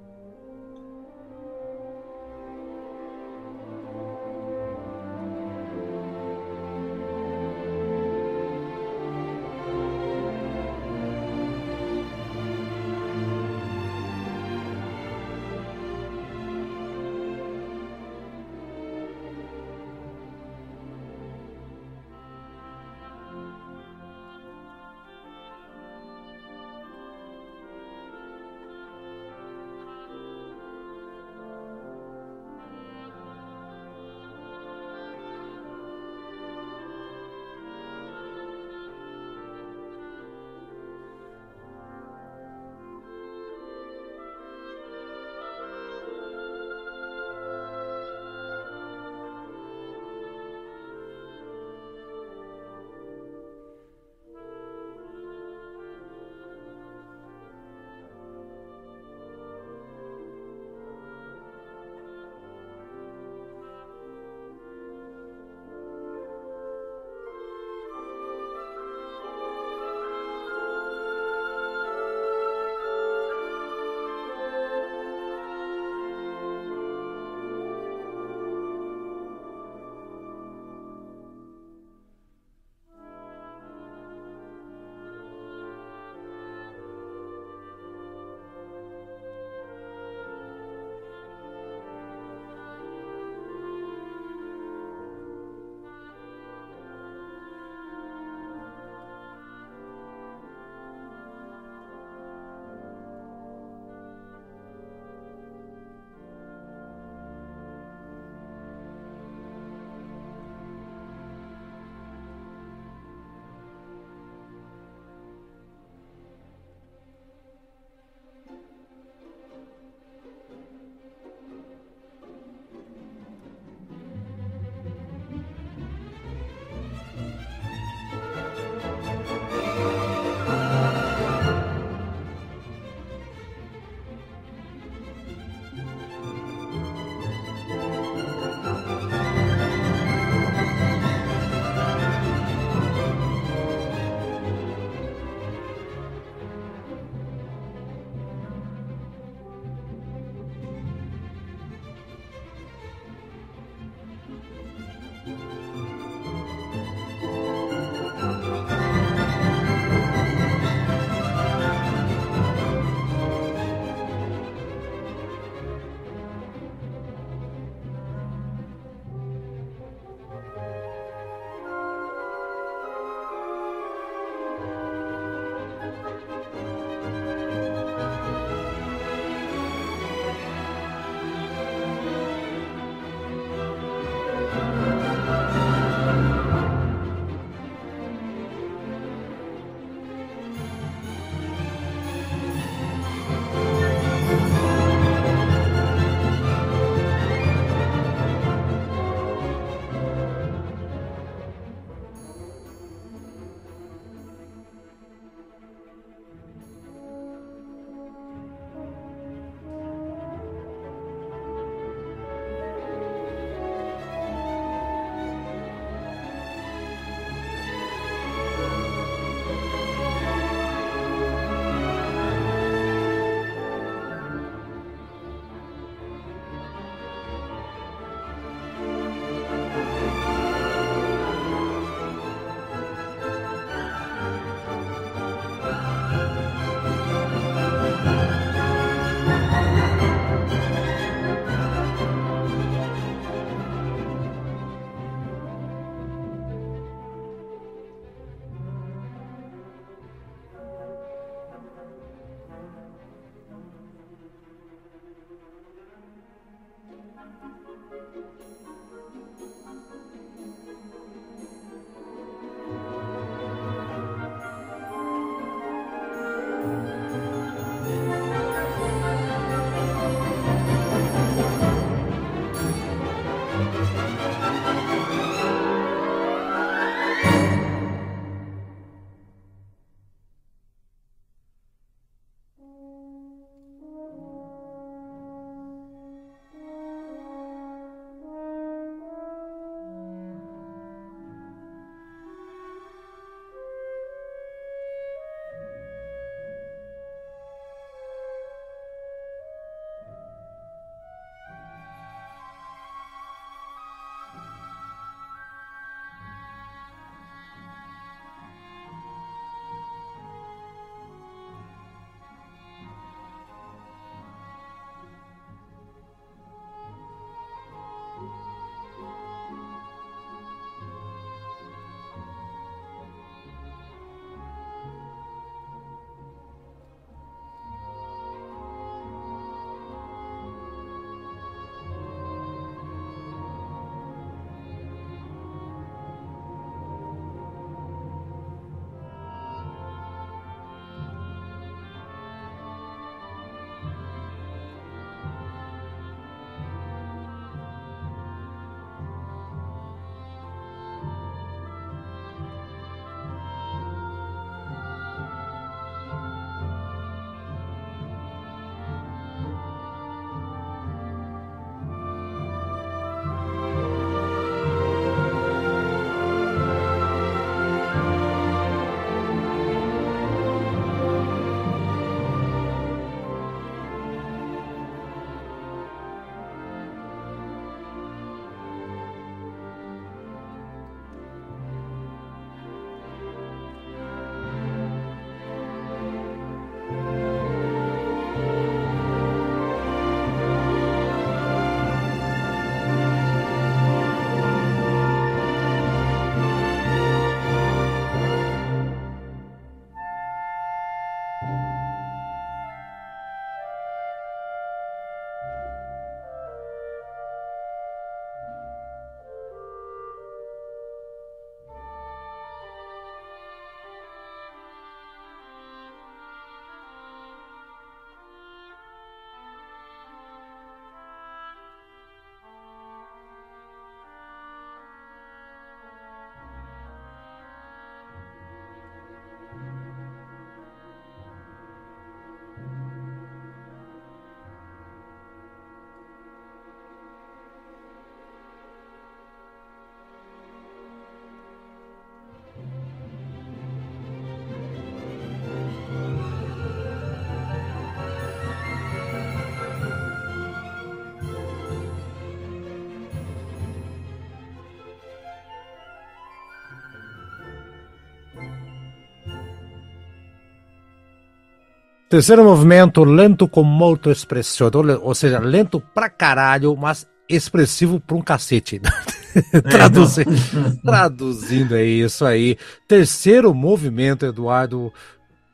Terceiro movimento, lento com molto expressivo, ou seja, lento pra caralho, mas expressivo pra um cacete. É, Traduzi... Traduzindo é isso aí. Terceiro movimento, Eduardo.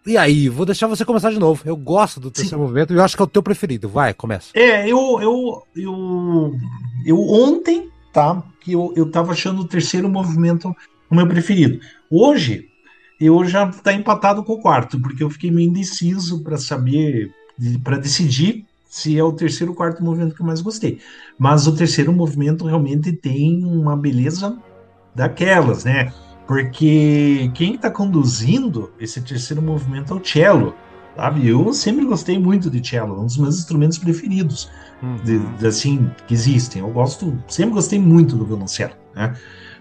E aí, vou deixar você começar de novo. Eu gosto do terceiro Sim. movimento e eu acho que é o teu preferido. Vai, começa. É, eu, eu, eu, eu ontem, tá? Que eu, eu tava achando o terceiro movimento o meu preferido. Hoje, eu já tá empatado com o quarto, porque eu fiquei meio indeciso para saber, para decidir se é o terceiro ou quarto movimento que eu mais gostei. Mas o terceiro movimento realmente tem uma beleza daquelas, né? Porque quem está conduzindo esse terceiro movimento é o cello, sabe? Eu sempre gostei muito de cello, um dos meus instrumentos preferidos, uhum. de, de, assim, que existem. Eu gosto, sempre gostei muito do violoncelo, né?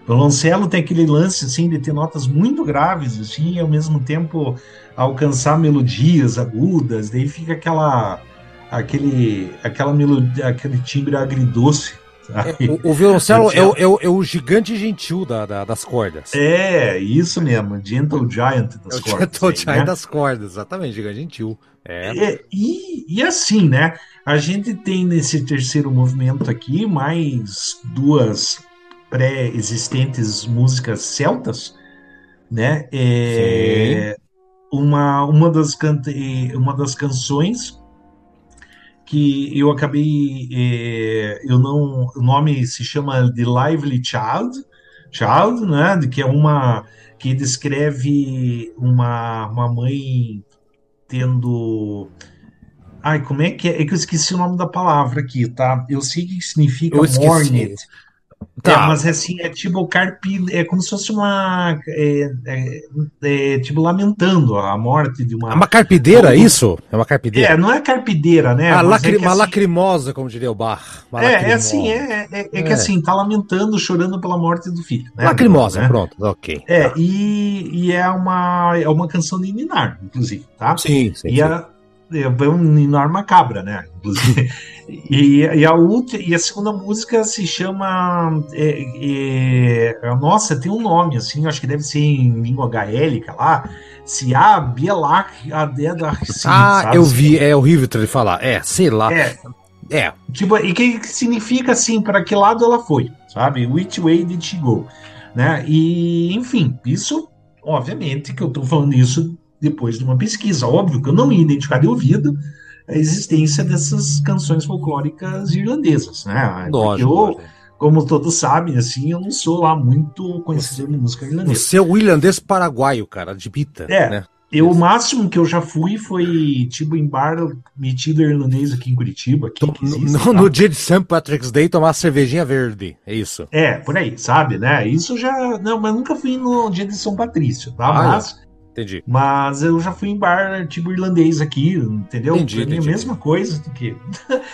O violoncelo tem aquele lance, assim, de ter notas muito graves, assim, e ao mesmo tempo alcançar melodias agudas, daí fica aquela aquele, aquela melodia, aquele timbre agridoce. É, o, o, violoncelo é, o, é, o, é o gigante gentil da, da, das cordas. É, isso mesmo, Gentle Giant das é cordas. Gentle aí, Giant né? das cordas, exatamente, gigante gentil. É. e, e assim, né? A gente tem nesse terceiro movimento aqui mais duas pré-existentes músicas celtas, né? É, uma, uma, das uma das canções que eu acabei, é, eu não, o nome se chama The Lively Child, Child, né, que é uma que descreve uma, uma mãe tendo Ai, como é que é? É que eu esqueci o nome da palavra aqui, tá? Eu sei que significa morning. Tá. É, mas assim, é tipo carpi, é como se fosse uma. É, é, é, tipo lamentando a morte de uma. É uma carpideira, isso? É uma carpideira? É, não é carpideira, né? Ah, lacri, é uma assim, lacrimosa, como diria o Bar. É, é assim, é, é, é, que assim, tá lamentando, chorando pela morte do filho. Né? Lacrimosa, né? pronto, ok. É, e, e é, uma, é uma canção de Ninar, inclusive, tá? Sim, sim. E sim. A, é um Ninar macabra, né? E, e, a última, e a segunda música se chama. É, é, nossa, tem um nome, assim, acho que deve ser em língua gaélica lá. Se a Bielak Adeda Ah, sabe? eu vi, é horrível de falar. É, sei lá. É. é. Tipo, e que significa assim, para que lado ela foi, sabe? Which way did she go? Né? E, enfim, isso, obviamente, que eu tô falando isso depois de uma pesquisa. Óbvio que eu não ia identificar de ouvido a existência dessas canções folclóricas irlandesas, né? Lógico. Eu, como todos sabem, assim, eu não sou lá muito conhecedor de música irlandesa. Você é o irlandês paraguaio, cara, de Bita, é, né? Eu, o máximo que eu já fui foi, tipo, em bar metido irlandês aqui em Curitiba. Aqui, existe, no, no, dia de St. Patrick's Day tomar cervejinha verde, é isso? É, por aí, sabe, né? Isso já... Não, mas nunca fui no dia de São Patrício, tá? Ah, mas... Entendi. Mas eu já fui em bar tipo irlandês aqui, entendeu? Entendi, entendi. É a mesma coisa do que.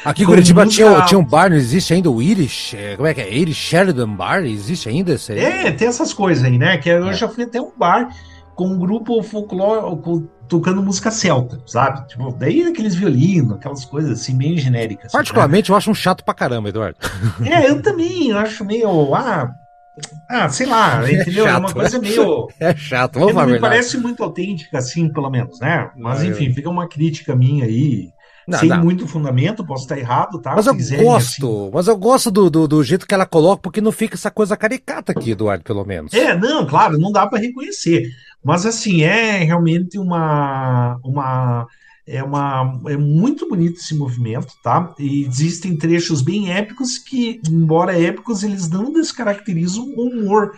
Aqui em Curitiba tinha, tinha um bar, não existe ainda o Irish? É, como é que é? Irish Sheridan Bar? Existe ainda esse aí? É, tem essas coisas aí, né? Que eu é. já fui até um bar com um grupo folclore tocando música celta, sabe? Tipo, daí aqueles violinos, aquelas coisas assim, bem genéricas. Particularmente, né? eu acho um chato pra caramba, Eduardo. É, eu também, eu acho meio. Ah, ah, sei lá, é entendeu? É, chato, é uma coisa meio. É chato, vamos falar. Me parece muito autêntica, assim, pelo menos, né? Mas enfim, fica uma crítica minha aí. Não, sem não. muito fundamento, posso estar errado, tá? Mas eu quiserem, gosto, assim... mas eu gosto do, do, do, jeito que ela coloca, porque não fica essa coisa caricata aqui, Eduardo, pelo menos. É, não, claro, não dá para reconhecer. Mas assim, é realmente uma, uma é, uma, é muito bonito esse movimento, tá? E existem trechos bem épicos que, embora épicos, eles não descaracterizam o humor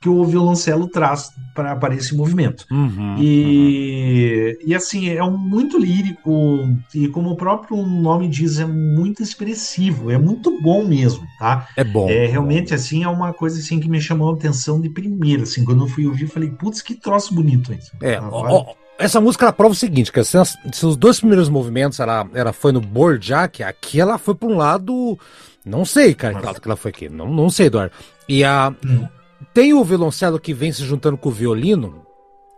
que o violoncelo traz para esse movimento. Uhum, e, uhum. e assim, é um muito lírico, e como o próprio nome diz, é muito expressivo, é muito bom mesmo, tá? É bom. É realmente bom. assim, é uma coisa assim que me chamou a atenção de primeira, assim, quando eu fui ouvir, eu falei, putz, que troço bonito isso. É, ah, ó, essa música ela prova o seguinte, que se, se, os dois primeiros movimentos ela, ela foi no Borjak, aqui ela foi para um lado. Não sei, cara, que lado que ela foi aqui. Não, não sei, Eduardo. E a. Hum. Tem o violoncelo que vem se juntando com o violino,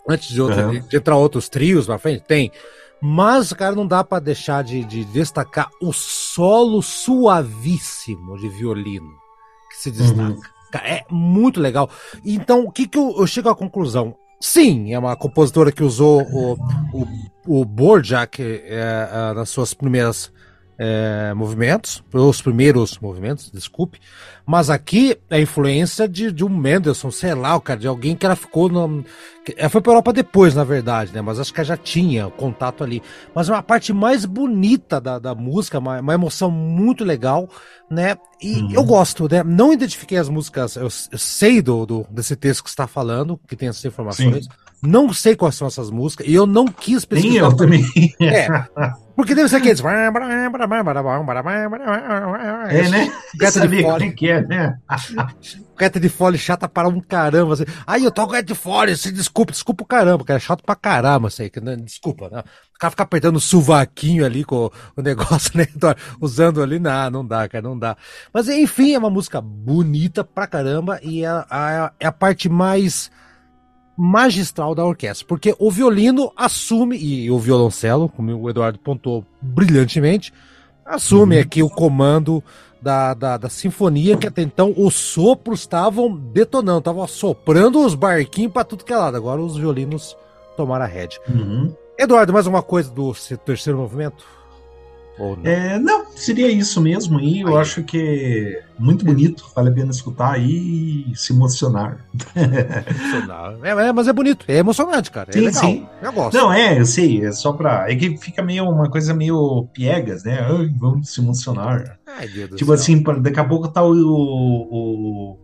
antes de, outro, uhum. de entrar outros trios pra frente? Tem. Mas, cara, não dá para deixar de, de, destacar o solo suavíssimo de violino que se destaca. Uhum. É muito legal. Então, o que, que eu, eu chego à conclusão? Sim, é uma compositora que usou o, o, o Borjak é, é, nas suas primeiras é, movimentos, os primeiros movimentos, desculpe, mas aqui é a influência de, de um Mendelssohn, sei lá, cara, de alguém que ela ficou no, ela foi para Europa depois, na verdade, né? Mas acho que ela já tinha contato ali. Mas é uma parte mais bonita da, da música, uma, uma emoção muito legal, né? E uhum. eu gosto, né? Não identifiquei as músicas, eu, eu sei do, do, desse texto que está falando, que tem essas informações. Sim. Não sei quais são essas músicas e eu não quis pesquisar. Nem eu também. É. Porque deve ser aqueles. É, né? Gata de fole. que é, né? Gata de fole chata para um caramba. Assim. Aí eu toco gata de fole, se desculpa, desculpa o caramba, cara. É chato pra caramba isso aí. Né? Desculpa, né? O cara ficar apertando o sovaquinho ali com o negócio, né? Usando ali, não, não dá, cara, não dá. Mas enfim, é uma música bonita pra caramba e é é a parte mais magistral da orquestra, porque o violino assume, e o violoncelo, como o Eduardo pontou brilhantemente, assume uhum. aqui o comando da, da, da, sinfonia, que até então os sopros estavam detonando, estavam soprando os barquinhos para tudo que é lado. Agora os violinos tomaram a rédea. Uhum. Eduardo, mais uma coisa do terceiro movimento? Não? É, não, seria isso mesmo. E eu acho que é muito bonito, vale a pena escutar aí e se emocionar. emocionar. É, é, mas é bonito, é emocionante, cara. É sim, legal. sim. Eu gosto. Não, é, eu sei, é só pra. É que fica meio uma coisa meio piegas, né? Ai, vamos se emocionar. Ai, tipo assim, daqui a pouco tá o, o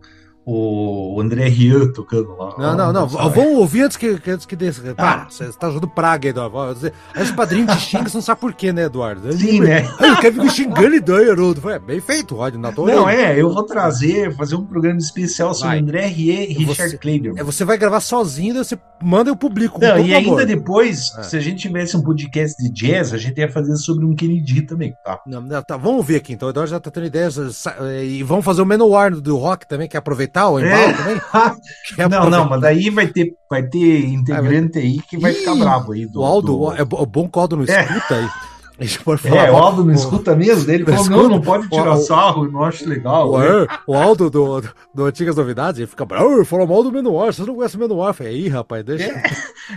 o André Rieu tocando lá. Não, não, não. Vamos ouvir antes que, antes que desse. Ah. você tá jogando praga, Eduardo. Aí os padrinhos te xingam, você não sabe por quê, né, Eduardo? Sim, né? Eu quero ficar xingando e daí, Haroldo. Foi bem feito, Rod, na tua Não, é, eu vou trazer, fazer um programa especial sobre vai. André Rieu e Richard Kleider. É, você vai gravar sozinho, você manda eu publico. Não, e ainda amor. depois, é. se a gente tivesse um podcast de jazz, a gente ia fazer sobre um Kennedy também, tá? Não, não, tá, vamos ver aqui, então. O Eduardo já tá tendo ideias. E vamos fazer o Menor do rock também, que é aproveitar embalo é. também. É não, não, mas daí vai ter, vai ter integrante aí que vai Ih, ficar bravo aí. Do, o Aldo, do... é bom que o Aldo não é. escuta é. aí. Falar, é, o Aldo não escuta mesmo dele. Ele falou, não, não pode tirar o, sarro, não acho legal. O, né? o Aldo do, do, do, Antigas Novidades, ele fica bravo, falou mal do Menuar, você não conhece o Menuar. Falei, aí, rapaz, deixa.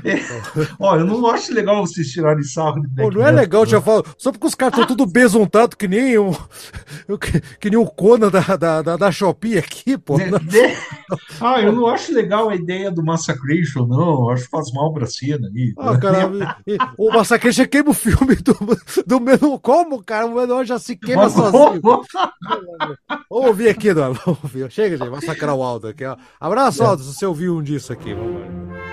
É, é. Olha, eu não acho legal vocês tirarem sarro de Pô, Não é legal, já falo, só porque os caras estão tudo besuntado que nem o, que, que nem o Conan da, da, da, da Shopee aqui, pô. De, de... Ah, eu não acho legal a ideia do Massacration, não. Eu acho que faz mal pra cena ali. Ah, cara, o Massacration queima o filme do do menor. Como, cara? O menor já se queima sozinho. Vamos ouvir aqui, Eduardo. Vamos ouvir. Chega, gente. Massacrar o Aldo aqui, ó. Abraço, Aldo, se você ouviu um disso aqui. Vamos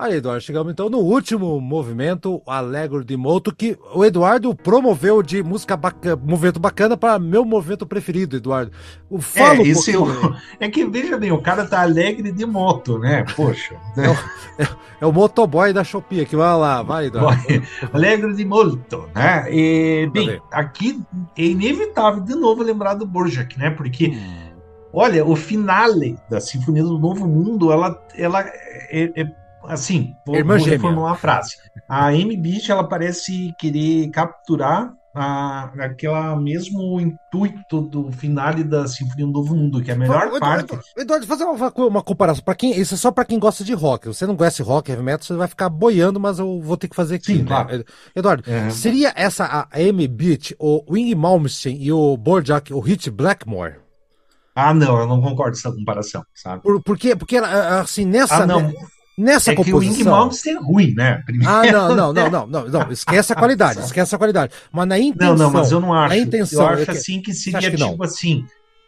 Aí, Eduardo, chegamos então no último movimento, Alegro de Moto, que o Eduardo promoveu de música bacana, movimento bacana para meu movimento preferido, Eduardo. O falo é, esse um é que veja bem, o cara tá alegre de moto, né? Poxa. É o, é, é o motoboy da Shopee que vai lá, vai, Eduardo. alegre de moto, né? E, bem, aqui é inevitável de novo lembrar do Borjak, né? Porque. Olha, o finale da Sinfonia do Novo Mundo, ela, ela é, é assim, vou, Irmã vou reformular a frase. A Amy Beach, ela parece querer capturar a, aquela mesmo intuito do finale da Sinfonia do Novo Mundo, que é a melhor Eduardo, parte. Eduardo, fazer uma, uma comparação. Para quem, isso é só para quem gosta de rock. Você não gosta de rock, heavy metal, você vai ficar boiando, mas eu vou ter que fazer aqui. Sim, né? claro. Eduardo, uhum. seria essa a Amy Beach, o Wing Malmsteen e o Borjak, o Hit Blackmore? Ah, não, eu não concordo com essa comparação, sabe? Por, porque, porque, assim, nessa. Ah, não. Nessa é composição. Que o Wing Malmsteen é ruim, né? Primeiro, ah, não, não, não, não, não, não, esquece a qualidade, esquece a qualidade. Mas na intenção. Não, não, mas eu não acho. Na intenção, eu acho assim que seria que tipo assim,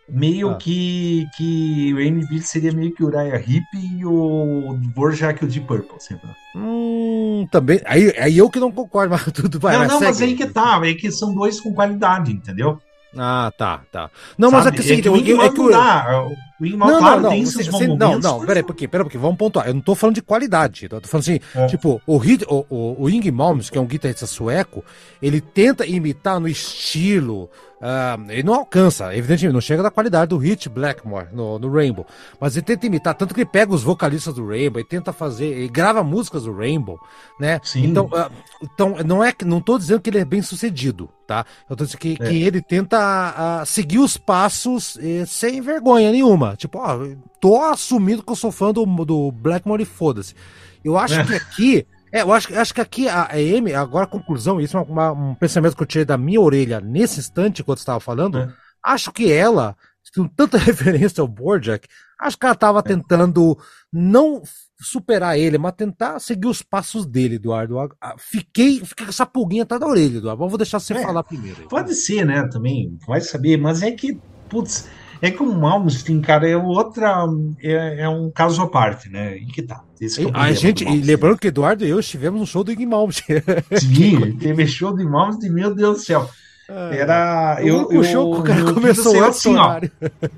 meio ah. que que o Amy seria meio que o Uriah Heep e o Borjak o Deep Purple, sempre. Hum, também. Aí, aí eu que não concordo, mas tudo vai. Não, não, mas aí que tá, é que são dois com qualidade, entendeu? Ah, tá, tá. Não, Sabe? mas é que assim, é que o Ingmar é que dá. O não, claro, não, tem você, momentos. Não, não, peraí, porque, peraí, porque vamos pontuar. Eu não tô falando de qualidade. Eu tô falando assim, é. tipo, o, hit, o, o, o que é um guitarrista sueco, ele tenta imitar no estilo, Uh, ele não alcança, evidentemente, não chega da qualidade do Hit Blackmore no, no, Rainbow. Mas ele tenta imitar, tanto que ele pega os vocalistas do Rainbow, ele tenta fazer, ele grava músicas do Rainbow, né? Sim. Então, uh, então não é que não tô dizendo que ele é bem sucedido, tá? Eu tô dizendo que, é. que ele tenta uh, seguir os passos sem vergonha nenhuma. Tipo, ó, tô assumindo que eu sou fã do, do Blackmore e foda-se. Eu acho é. que aqui é, eu acho, acho que aqui a, M, agora a conclusão, isso é uma, um pensamento que eu tirei da minha orelha nesse instante quando estava falando. É. Acho que ela, com tanta referência ao Borjak, acho que ela estava é. tentando não superar ele, mas tentar seguir os passos dele, Eduardo. Fiquei, fiquei com essa pulguinha atrás da orelha, Eduardo. Vou deixar você é, falar primeiro. Pode ser, né? Também, vai saber, mas é que, putz, é que o Malmsteen, cara, é outra. É, é um caso à parte, né? E que tá. Esse é a gente, e lembrando que Eduardo e eu estivemos no show do Iggy Malmsteen. Sim, teve show do Iggy Malmsteen, meu Deus do céu. É. Era. Eu, o show o cara começou assim, ó.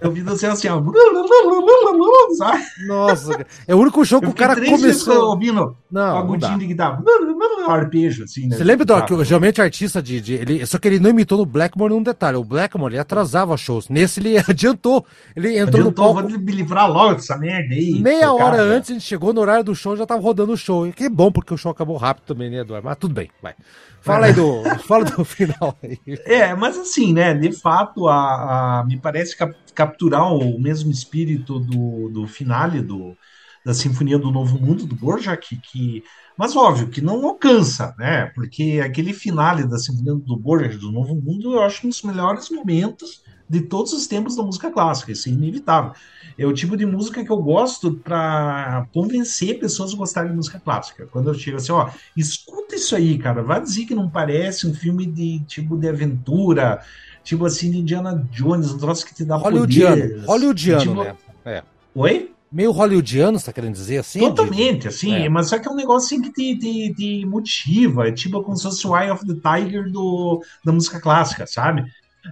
Eu vi você assim, ó. Nossa, é o único show que o cara começou. ouvindo não, agudinho de guitarra. Arpejo, assim, né? Você lembra do, que geralmente artista de, de. ele, só que ele não imitou no Blackmore num detalhe. O Blackmore ele atrasava shows. Nesse ele adiantou. Ele entrou adiantou, no palco. Vou me livrar logo dessa merda aí. Meia hora cara. antes, a gente chegou no horário do show já tava rodando o show. E que bom, porque o show acabou rápido também, né, Eduardo? Mas tudo bem, vai. Fala aí do, fala do final aí. É, mas assim, né? De fato, a, a me parece cap, capturar o mesmo espírito do, do finale do, da Sinfonia do Novo Mundo do Borjak, que, mas óbvio que não alcança, né? Porque aquele finale da Sinfonia do Borjak do Novo Mundo eu acho um dos melhores momentos de todos os tempos da música clássica, isso é inevitável. É o tipo de música que eu gosto para convencer pessoas a gostarem de música clássica. Quando eu chego assim, ó, escuta isso aí, cara, vai dizer que não parece um filme de tipo de aventura, tipo assim, de Indiana Jones, um troço que te dá Hollywoodiano, poder. Hollywoodiano, tipo... né? É. Oi? Meio hollywoodiano, você tá querendo dizer assim? Totalmente, de... assim, é. mas só que é um negócio assim que te, te, te motiva, é tipo como se fosse o Eye of the Tiger do, da música clássica, sabe?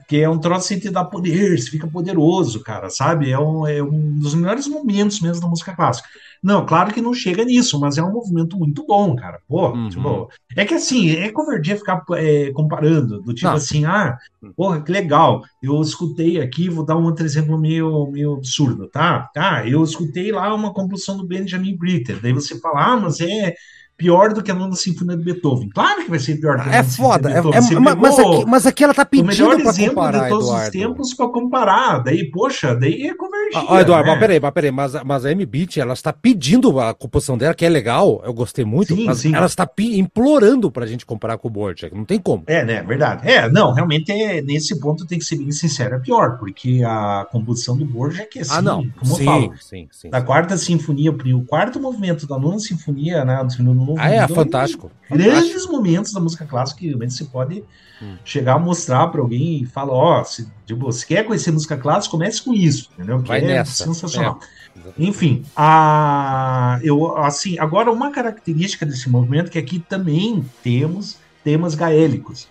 Que é um troço que te dá poder, você fica poderoso, cara, sabe? É um, é um dos melhores momentos mesmo da música clássica. Não, claro que não chega nisso, mas é um movimento muito bom, cara. Pô, uhum. tipo, é que assim, é covardia ficar é, comparando, do tipo não. assim, ah, porra, que legal, eu escutei aqui, vou dar um outro exemplo meio, meio absurdo, tá? Ah, eu escutei lá uma composição do Benjamin Britten, daí você fala, ah, mas é pior do que a nona sinfonia de Beethoven. Claro que vai ser pior do que a nona é foda, é, é, mas, aqui, mas aqui ela tá pedindo o melhor exemplo comparar, de todos Eduardo. os tempos para comparar. Daí, poxa, daí é convergir. Ah, Eduardo, né? mas peraí, mas peraí, mas, mas a M-Beat, ela está pedindo a composição dela, que é legal, eu gostei muito, sim, mas sim. ela está implorando pra gente comparar com o Borjak, não tem como. É, né, verdade. É, não, realmente é, nesse ponto tem que ser bem sincero, é pior, porque a composição do Borjak é assim, ah, não. como sim, eu falo, sim, sim, da quarta sinfonia, o quarto movimento da nona sinfonia, né, do ah, é, fantástico. Grandes fantástico. momentos da música clássica que realmente você pode hum. chegar a mostrar para alguém e falar, ó, oh, se, tipo, se quer conhecer música clássica, comece com isso, entendeu? Vai, é nessa. sensacional. É. Enfim, a, eu, assim, agora uma característica desse movimento é que aqui também temos temas gaélicos,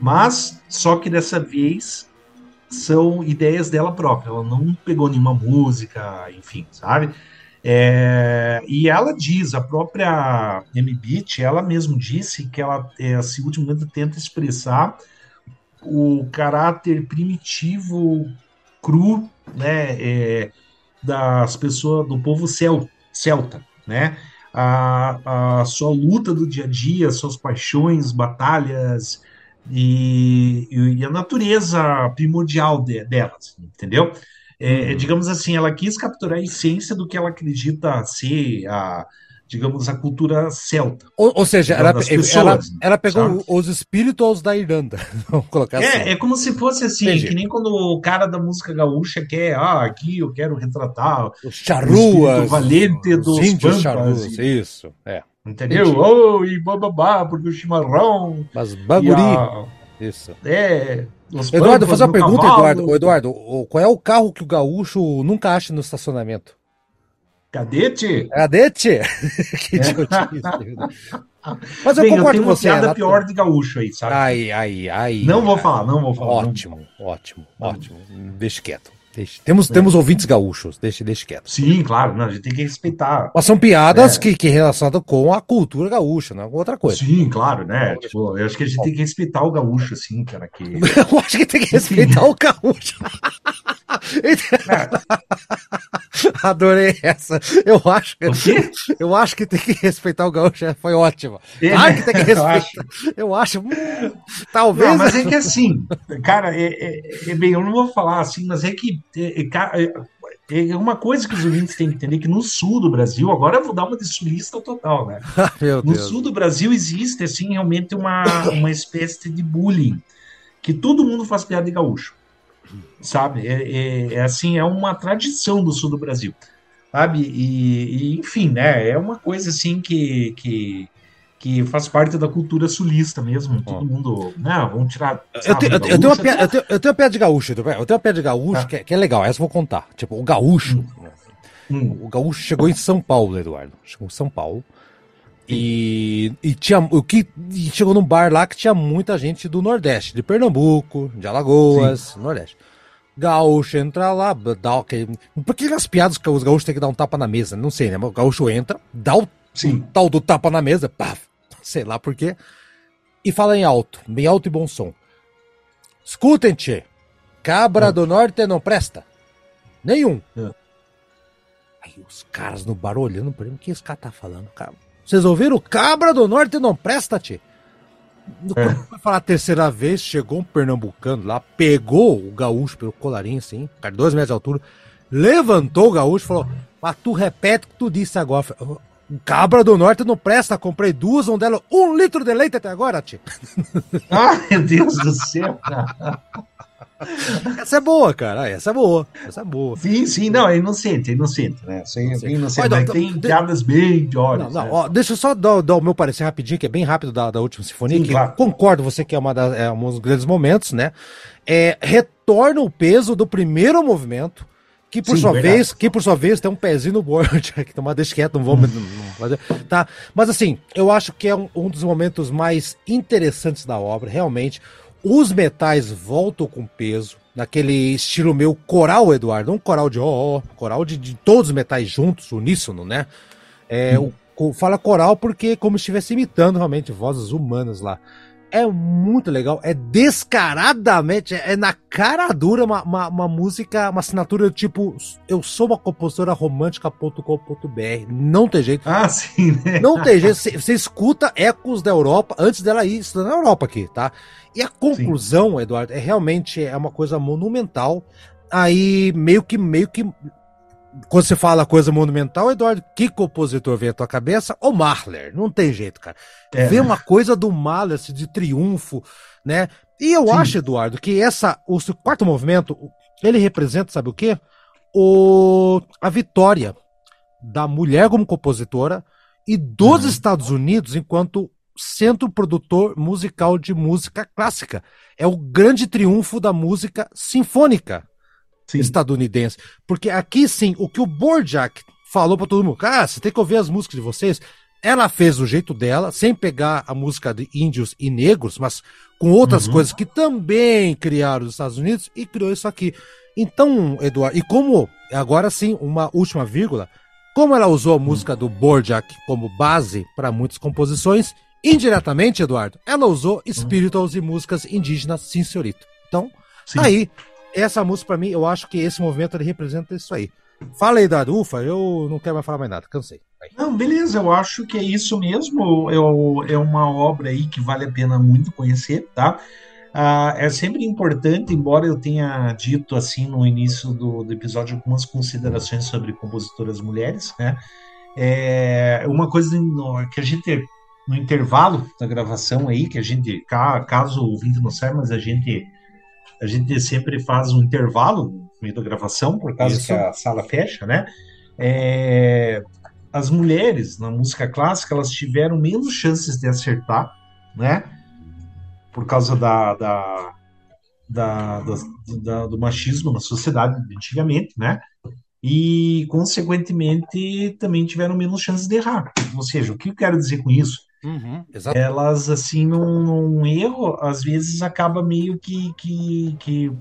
mas só que dessa vez são ideias dela própria. Ela não pegou nenhuma música, enfim, sabe? É, e ela diz, a própria M-Beat, ela mesmo disse que ela, esse último momento, tenta expressar o caráter primitivo, cru, né, é, das pessoas, do povo cel, celta, né? A, a sua luta do dia a dia, suas paixões, batalhas e, e a natureza primordial de, delas, entendeu? É, uhum. digamos assim, ela quis capturar a essência do que ela acredita ser a, digamos, a cultura celta. Ou, ou seja, ela, pessoas, ela, ela, pegou sabe? os espíritos da Irlanda, vamos colocar é, assim. É como se fosse assim, Entendi. que nem quando o cara da música gaúcha quer, ah, aqui eu quero retratar o valente dos índios charruas, isso, é. Entendeu? Oh, e bababá, porque o chimarrão... Mas baguri... A... Isso. É, Eduardo, fazer uma pergunta, cavalo. Eduardo. Eduardo, qual é o carro que o gaúcho nunca acha no estacionamento? Cadete? Cadete? que Mas eu Bem, concordo eu com você. piada pior de gaúcho aí, sabe? Ai, ai, ai. Não ai, vou falar, não vou falar. Ótimo, não. ótimo, ótimo. Deixa quieto. Temos, é. temos ouvintes gaúchos, deixa, deixa quieto. Sim, claro, não, a gente tem que respeitar. Mas são piadas é. que, que relacionadas com a cultura gaúcha, não é outra coisa. Sim, claro, né? Tipo, eu acho que a gente tem que respeitar o gaúcho, assim, cara. Que... eu acho que tem que respeitar o gaúcho. Adorei essa. Eu acho que. Eu acho que tem que respeitar o gaúcho. Foi ótimo. É, claro que tem que respeitar. Eu acho. Eu acho hum, talvez. Não, mas é que assim, cara, é, é, é, bem, eu não vou falar assim, mas é que é, é, é, é uma coisa que os ouvintes têm que entender que no sul do Brasil, agora eu vou dar uma de sulista total, né? no Deus. sul do Brasil existe assim realmente uma, uma espécie de bullying que todo mundo faz piada de gaúcho, sabe? É, é, é assim, é uma tradição do sul do Brasil, sabe? E, e, enfim, né? É uma coisa assim que, que que faz parte da cultura sulista mesmo. Todo mundo, né? Vamos tirar. Eu, tenho, eu, tenho uma piada, eu, tenho, eu tenho uma piada de gaúcho, eu tenho uma piada de gaúcho ah. que, é, que, é legal, essa eu vou contar. Tipo, o gaúcho. Hum. hum. O gaúcho chegou em São Paulo, Eduardo. Chegou em São Paulo. E, e tinha o que e chegou num bar lá que tinha muita gente do Nordeste, de Pernambuco, de Alagoas, Sim. Nordeste. Gaúcho entra lá, dá ok. Por que as piadas que os gaúchos têm que dar um tapa na mesa? Não sei, né? O gaúcho entra, dá o Sim. tal do tapa na mesa, pá, sei lá por quê, e fala em alto, bem alto e bom som. Escutem, tchê, cabra do norte não presta. Nenhum. É. Aí os caras no bar olhando pra ele, o que esse cara tá falando? Cara, vocês ouviram? Cabra do norte não presta, tchê. É. Foi falar a terceira vez, chegou um pernambucano lá, pegou o gaúcho pelo colarinho, assim, cara, dois metros de altura, levantou o gaúcho e falou: Mas tu repete o que tu disse agora. Cabra do Norte não presta, comprei duas, um dela, um litro de leite até agora, tio. Ai, meu Deus do céu, cara. Essa é boa, cara. Essa é boa. Essa é boa. Sim, sim, não, é inocente, é inocente, né? Sim, é inocente, mas tem de... piadas bem idiota. Não, não, né? ó, deixa eu só dar, dar, o meu parecer rapidinho, que é bem rápido da, da última sinfonia, sim, que claro. concordo, você que é, uma das, é um dos grandes momentos, né? É, retorna o peso do primeiro movimento que por Sim, sua verdade. vez, que por sua vez tem um pezinho no board, que tomar deixa quieto, não vamos fazer, tá? Mas assim, eu acho que é um, um, dos momentos mais interessantes da obra, realmente. Os metais voltam com peso, naquele estilo meu coral, Eduardo, um coral de ó, oh, oh, coral de, de, todos os metais juntos, uníssono, né? É, hum. o, fala coral porque como se estivesse imitando realmente vozes humanas lá é muito legal, é descaradamente, é, na cara dura uma, uma, uma, música, uma assinatura tipo eu sou uma compositora romântica.com.br. Não tem jeito. Ah, sim, né? Não tem jeito. Você escuta ecos da Europa antes dela ir estudando na Europa aqui, tá? E a conclusão, sim. Eduardo, é realmente é uma coisa monumental. Aí meio que meio que quando você fala coisa monumental, Eduardo, que compositor vem à tua cabeça? O Mahler, não tem jeito, cara. É. Vê uma coisa do Mahler, assim, de triunfo, né? E eu Sim. acho, Eduardo, que essa, o quarto movimento, ele representa, sabe o quê? O, a vitória da mulher como compositora e dos uhum. Estados Unidos enquanto centro produtor musical de música clássica. É o grande triunfo da música sinfônica sim. estadunidense. Porque aqui sim, o que o Borjak falou para todo mundo, cara, você tem que ouvir as músicas de vocês. Ela fez do jeito dela, sem pegar a música de índios e negros, mas com outras uhum. coisas que também criaram os Estados Unidos e criou isso aqui. Então, Eduardo, e como, agora sim, uma última vírgula, como ela usou a música do Borjak como base para muitas composições, indiretamente, Eduardo, ela usou spirituals e músicas indígenas, sim, senhorito. Então, sim. aí, essa música para mim, eu acho que esse movimento ele representa isso aí. Fala aí, Eduardo. Ufa, eu não quero mais falar mais nada, cansei. Não, beleza, eu acho que é isso mesmo. Eu, é uma obra aí que vale a pena muito conhecer, tá? Ah, é sempre importante, embora eu tenha dito assim no início do, do episódio algumas considerações sobre compositoras mulheres, né? É uma coisa que a gente no intervalo da gravação aí, que a gente, caso o ouvinte não saiba, mas a gente a gente sempre faz um intervalo no meio da gravação, por causa Isso. que a sala fecha, né? É, as mulheres na música clássica elas tiveram menos chances de acertar, né? Por causa da, da, da, da do machismo na sociedade antigamente, né? E, consequentemente, também tiveram menos chances de errar. Ou seja, o que eu quero dizer com isso? Uhum, Elas, assim, num, num, erro, às vezes acaba meio que, que, que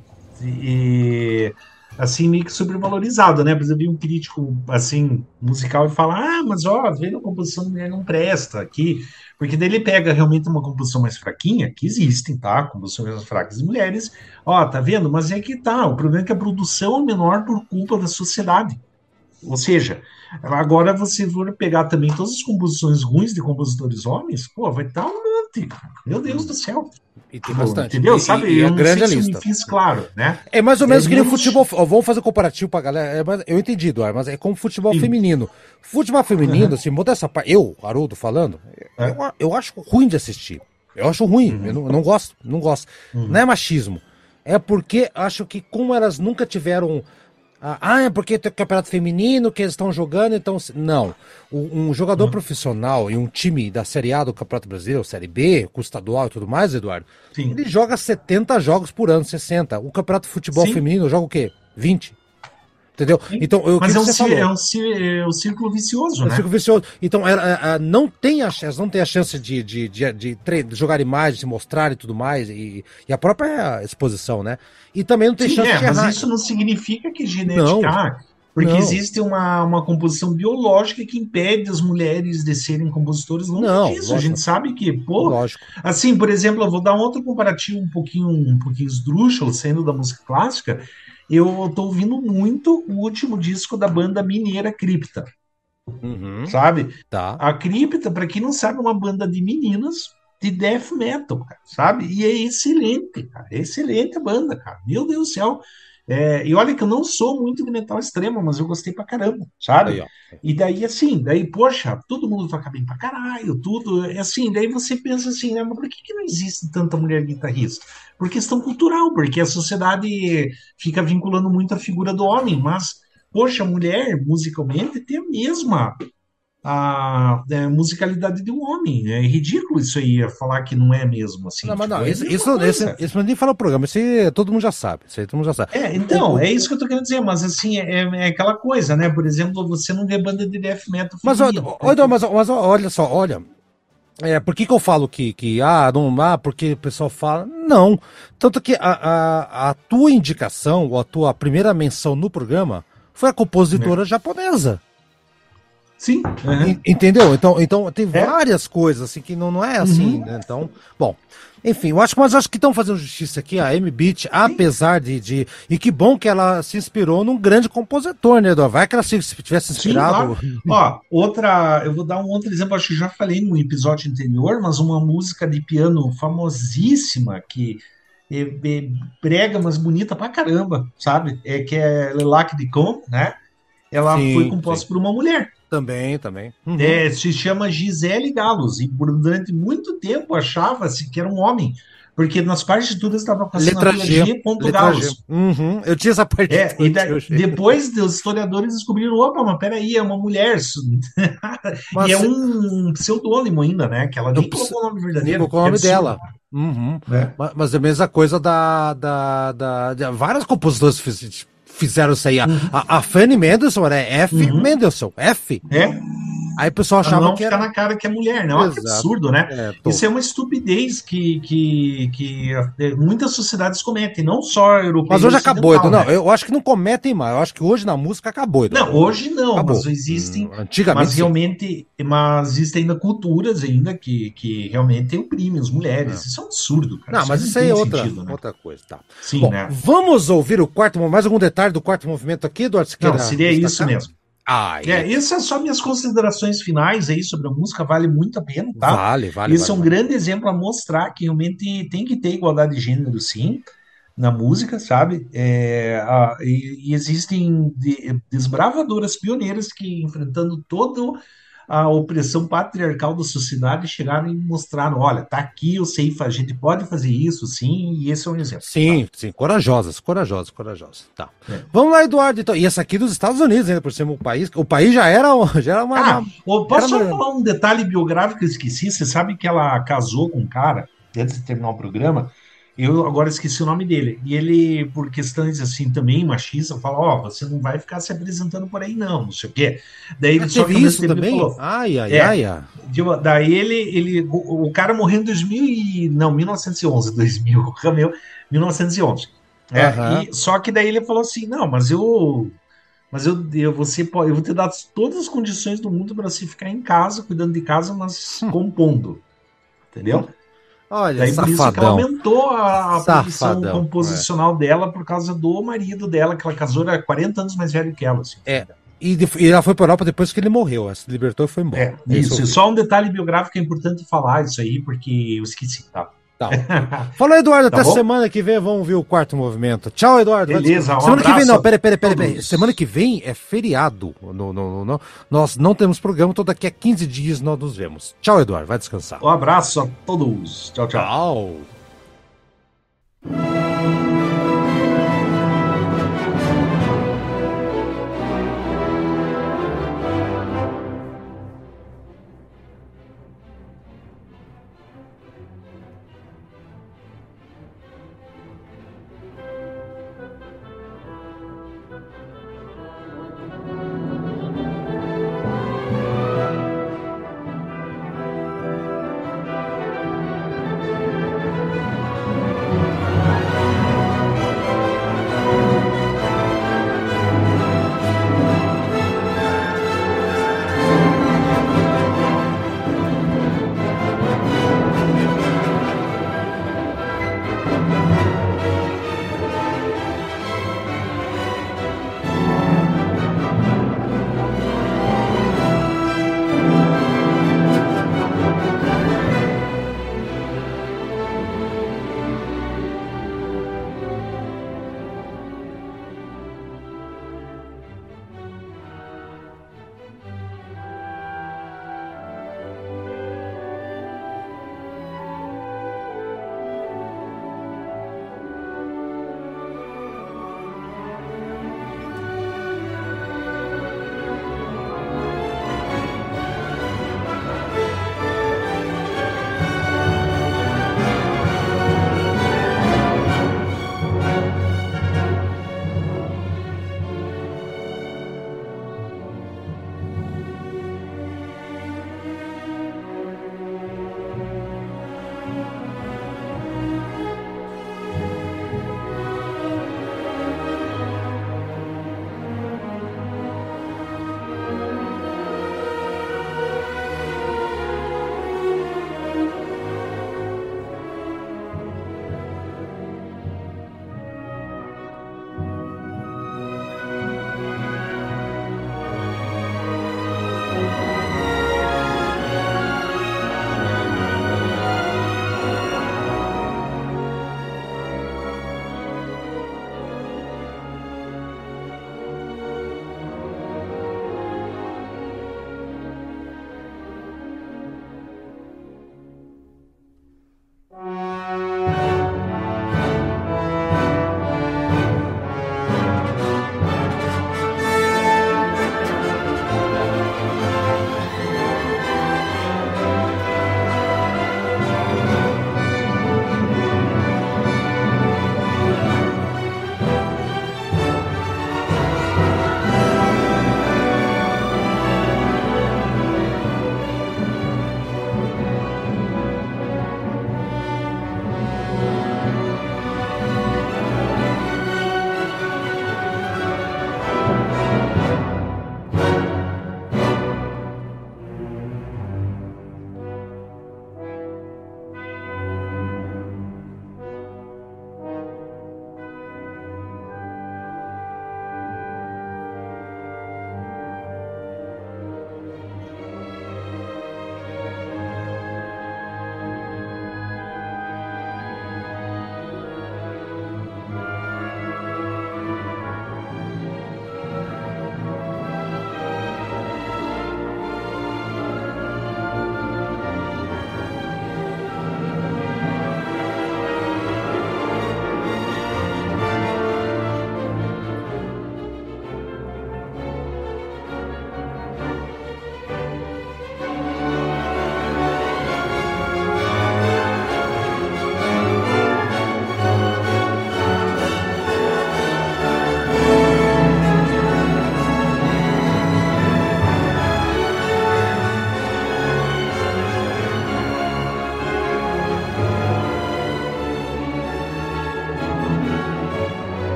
e, assim, meio que supervalorizado, né? Por exemplo, um crítico, assim, musical e fala, ah, mas ó, vendo a composição mulher não presta aqui, porque daí ele pega realmente uma composição mais fraquinha, que existem, tá? Composições mais fracas de mulheres, ó, tá vendo? Mas é que tá, o problema é que a produção é menor por culpa da sociedade. Ou seja, agora você for pegar também todas as composições ruins de compositores homens, pô, vai estar um monte. Meu Deus do céu. E tem bastante. Entendeu? E, Sabe? E, e eu não grande sei lista. se fiz claro, né? É mais ou menos é que nem futebol. Vamos fazer comparativo pra galera. É, eu entendi, Eduardo, mas é como futebol Sim. feminino. Futebol feminino, uhum. assim, muda essa parte. Eu, Haroldo, falando, é. eu, eu acho ruim de assistir. Eu acho ruim. Uhum. Eu, não, eu, não, gosto. Não gosto. Uhum. Não é machismo. É porque acho que, como elas nunca tiveram ah, é porque tem campeonato feminino que eles estão jogando, então. Não. Um jogador uhum. profissional e um time da Série A do Campeonato Brasileiro, Série B, com estadual e tudo mais, Eduardo, Sim. ele joga 70 jogos por ano, 60. O campeonato de futebol Sim. feminino joga o quê? 20. Entendeu? Então, eu, Mas é um, é, um, é um círculo vicioso, é um né? círculo vicioso. Então, ela não tem a chance, não tem a chance de, de, de, de, de jogar imagens, se mostrar e tudo mais, e, e a própria exposição, né? E também não tem Sim, chance é, de errar. Mas isso não significa que genética. Não. Porque não. existe uma, uma composição biológica que impede as mulheres de serem compositores longe não, disso. Lógico. A gente sabe que, pô. Lógico. Assim, por exemplo, eu vou dar um outro comparativo um pouquinho, um pouquinho esdrúxulo, sendo da música clássica eu tô ouvindo muito o último disco da banda mineira Cripta. Uhum, sabe? Tá. A Cripta, para quem não sabe, é uma banda de meninas de death metal, cara, sabe? E é excelente, cara. É excelente a banda, cara. Meu Deus do céu. É, e olha que eu não sou muito de metal extremo, mas eu gostei pra caramba, sabe? Aí, e daí, assim, daí, poxa, todo mundo toca bem pra caralho, tudo. É assim, daí você pensa assim, né? Mas por que, que não existe tanta mulher guitarrista? Por questão cultural, porque a sociedade fica vinculando muito a figura do homem, mas, poxa, a mulher, musicalmente, tem a mesma a, é, musicalidade de um homem. É ridículo isso aí, falar que não é mesmo assim. Não, mas tipo, não, é isso, isso, isso, isso nem fala o programa, isso todo mundo já sabe. Isso aí todo mundo já sabe. É, então, é isso que eu tô querendo dizer, mas assim, é, é aquela coisa, né? Por exemplo, você não vê banda de death metal. Mas, feminino, olha, mas, mas olha só, olha. É, por que, que eu falo que, que ah, não, ah, porque o pessoal fala? Não. Tanto que a, a, a tua indicação, ou a tua primeira menção no programa, foi a compositora é. japonesa. Sim. Uhum. Entendeu? Então, então tem é. várias coisas assim que não, não é assim, uhum. né? Então, bom. Enfim, eu acho, mas acho que estão fazendo justiça aqui, a M-Beat, apesar de, de. E que bom que ela se inspirou num grande compositor, né, Eduardo? Vai que ela se, se tivesse inspirado. Sim. Ó, outra. Eu vou dar um outro exemplo, acho que já falei no episódio anterior, mas uma música de piano famosíssima que é, é, brega, mas bonita pra caramba, sabe? É que é Lelac de Com, né? Ela sim, foi composta sim. por uma mulher. Também, também. Uhum. É, se chama Gisele Galos, e durante muito tempo achava-se que era um homem, porque nas partituras estava com a letra G, G. Galos. Uhum. Eu tinha essa parte. É, e da, depois os historiadores descobriram, opa, mas peraí, é uma mulher. Mas, e é um pseudônimo ainda, né? Que ela nem colocou o nome verdadeiro. Colocou o nome dela. Uhum. É. Mas, mas é a mesma coisa da, da, da, de várias compositoras fizeram isso aí. A, uhum. a, a Fanny Mendelssohn era F. Uhum. Mendelssohn, F. É. Aí o pessoal achava não que era... na cara que é mulher, não. É um absurdo, né? É, Isso é uma estupidez que, que, que é, muitas sociedades cometem, não só europeias. Mas hoje acabou, Edu. Não, né? eu acho que não cometem mais. Eu acho que hoje na música acabou, Edu. Não, hoje não, acabou. mas existem. Hum, antigamente. Mas realmente, mas existem ainda culturas ainda que, que realmente oprimem as mulheres. Não. Isso é um absurdo, cara. Não, isso mas isso aí é outra, sentido, né? outra coisa. Tá. Sim, Bom, né? Vamos ouvir o quarto mais algum detalhe do quarto movimento aqui, Eduardo? Não, seria isso mesmo. Ah, é, essas são só minhas considerações finais aí sobre a música, vale muito a pena, tá? Vale, vale. Esse vale, é um vale. grande exemplo a mostrar que realmente tem que ter igualdade de gênero, sim, na música, sabe? É, a, e, e, existem de, desbravadoras pioneiras que, enfrentando todo a opressão patriarcal da sociedade chegaram e mostraram: olha, tá aqui, eu sei, a gente pode fazer isso, sim, e esse é um exemplo. Sim, tá? sim, corajosas, corajosas, corajosas. Tá. É. Vamos lá, Eduardo. Então, e essa aqui dos Estados Unidos, ainda por cima, o país, o país já era, já era uma. Ah, uma, posso só falar um detalhe biográfico que eu esqueci? Você sabe que ela casou com um cara, antes de terminar o programa, eu agora esqueci o nome dele. E ele, por questões assim também machista, fala: Ó, oh, você não vai ficar se apresentando por aí, não, não sei o quê. Daí ele ah, só que isso também? Falou, ai, ai, é, ai, ai. Daí ele, ele, o, o, cara morreu em 2000 e. Não, 1911, 2000, meu, 1911. É, uhum. e, só que daí ele falou assim: não, mas eu. Mas eu, eu, você, eu vou te dar todas as condições do mundo para você ficar em casa, cuidando de casa, mas hum. compondo. Entendeu? Hum. Olha, Daí safadão. por isso que ela aumentou a, a posição composicional é. dela por causa do marido dela, que ela casou, era 40 anos mais velho que ela. Assim. É. E, e ela foi para Europa depois que ele morreu, ela se libertou e foi embora. É, isso, isso só um detalhe biográfico é importante falar isso aí, porque eu esqueci, tá? Tá. Falou, Eduardo, tá até bom? semana que vem vamos ver o quarto movimento. Tchau, Eduardo. Beleza, um Semana abraço. que vem, não, peraí, peraí, peraí. Semana que vem é feriado. Nós não temos programa, então daqui a 15 dias nós nos vemos. Tchau, Eduardo, vai descansar. Um abraço a todos. Tchau, tchau. Tchau.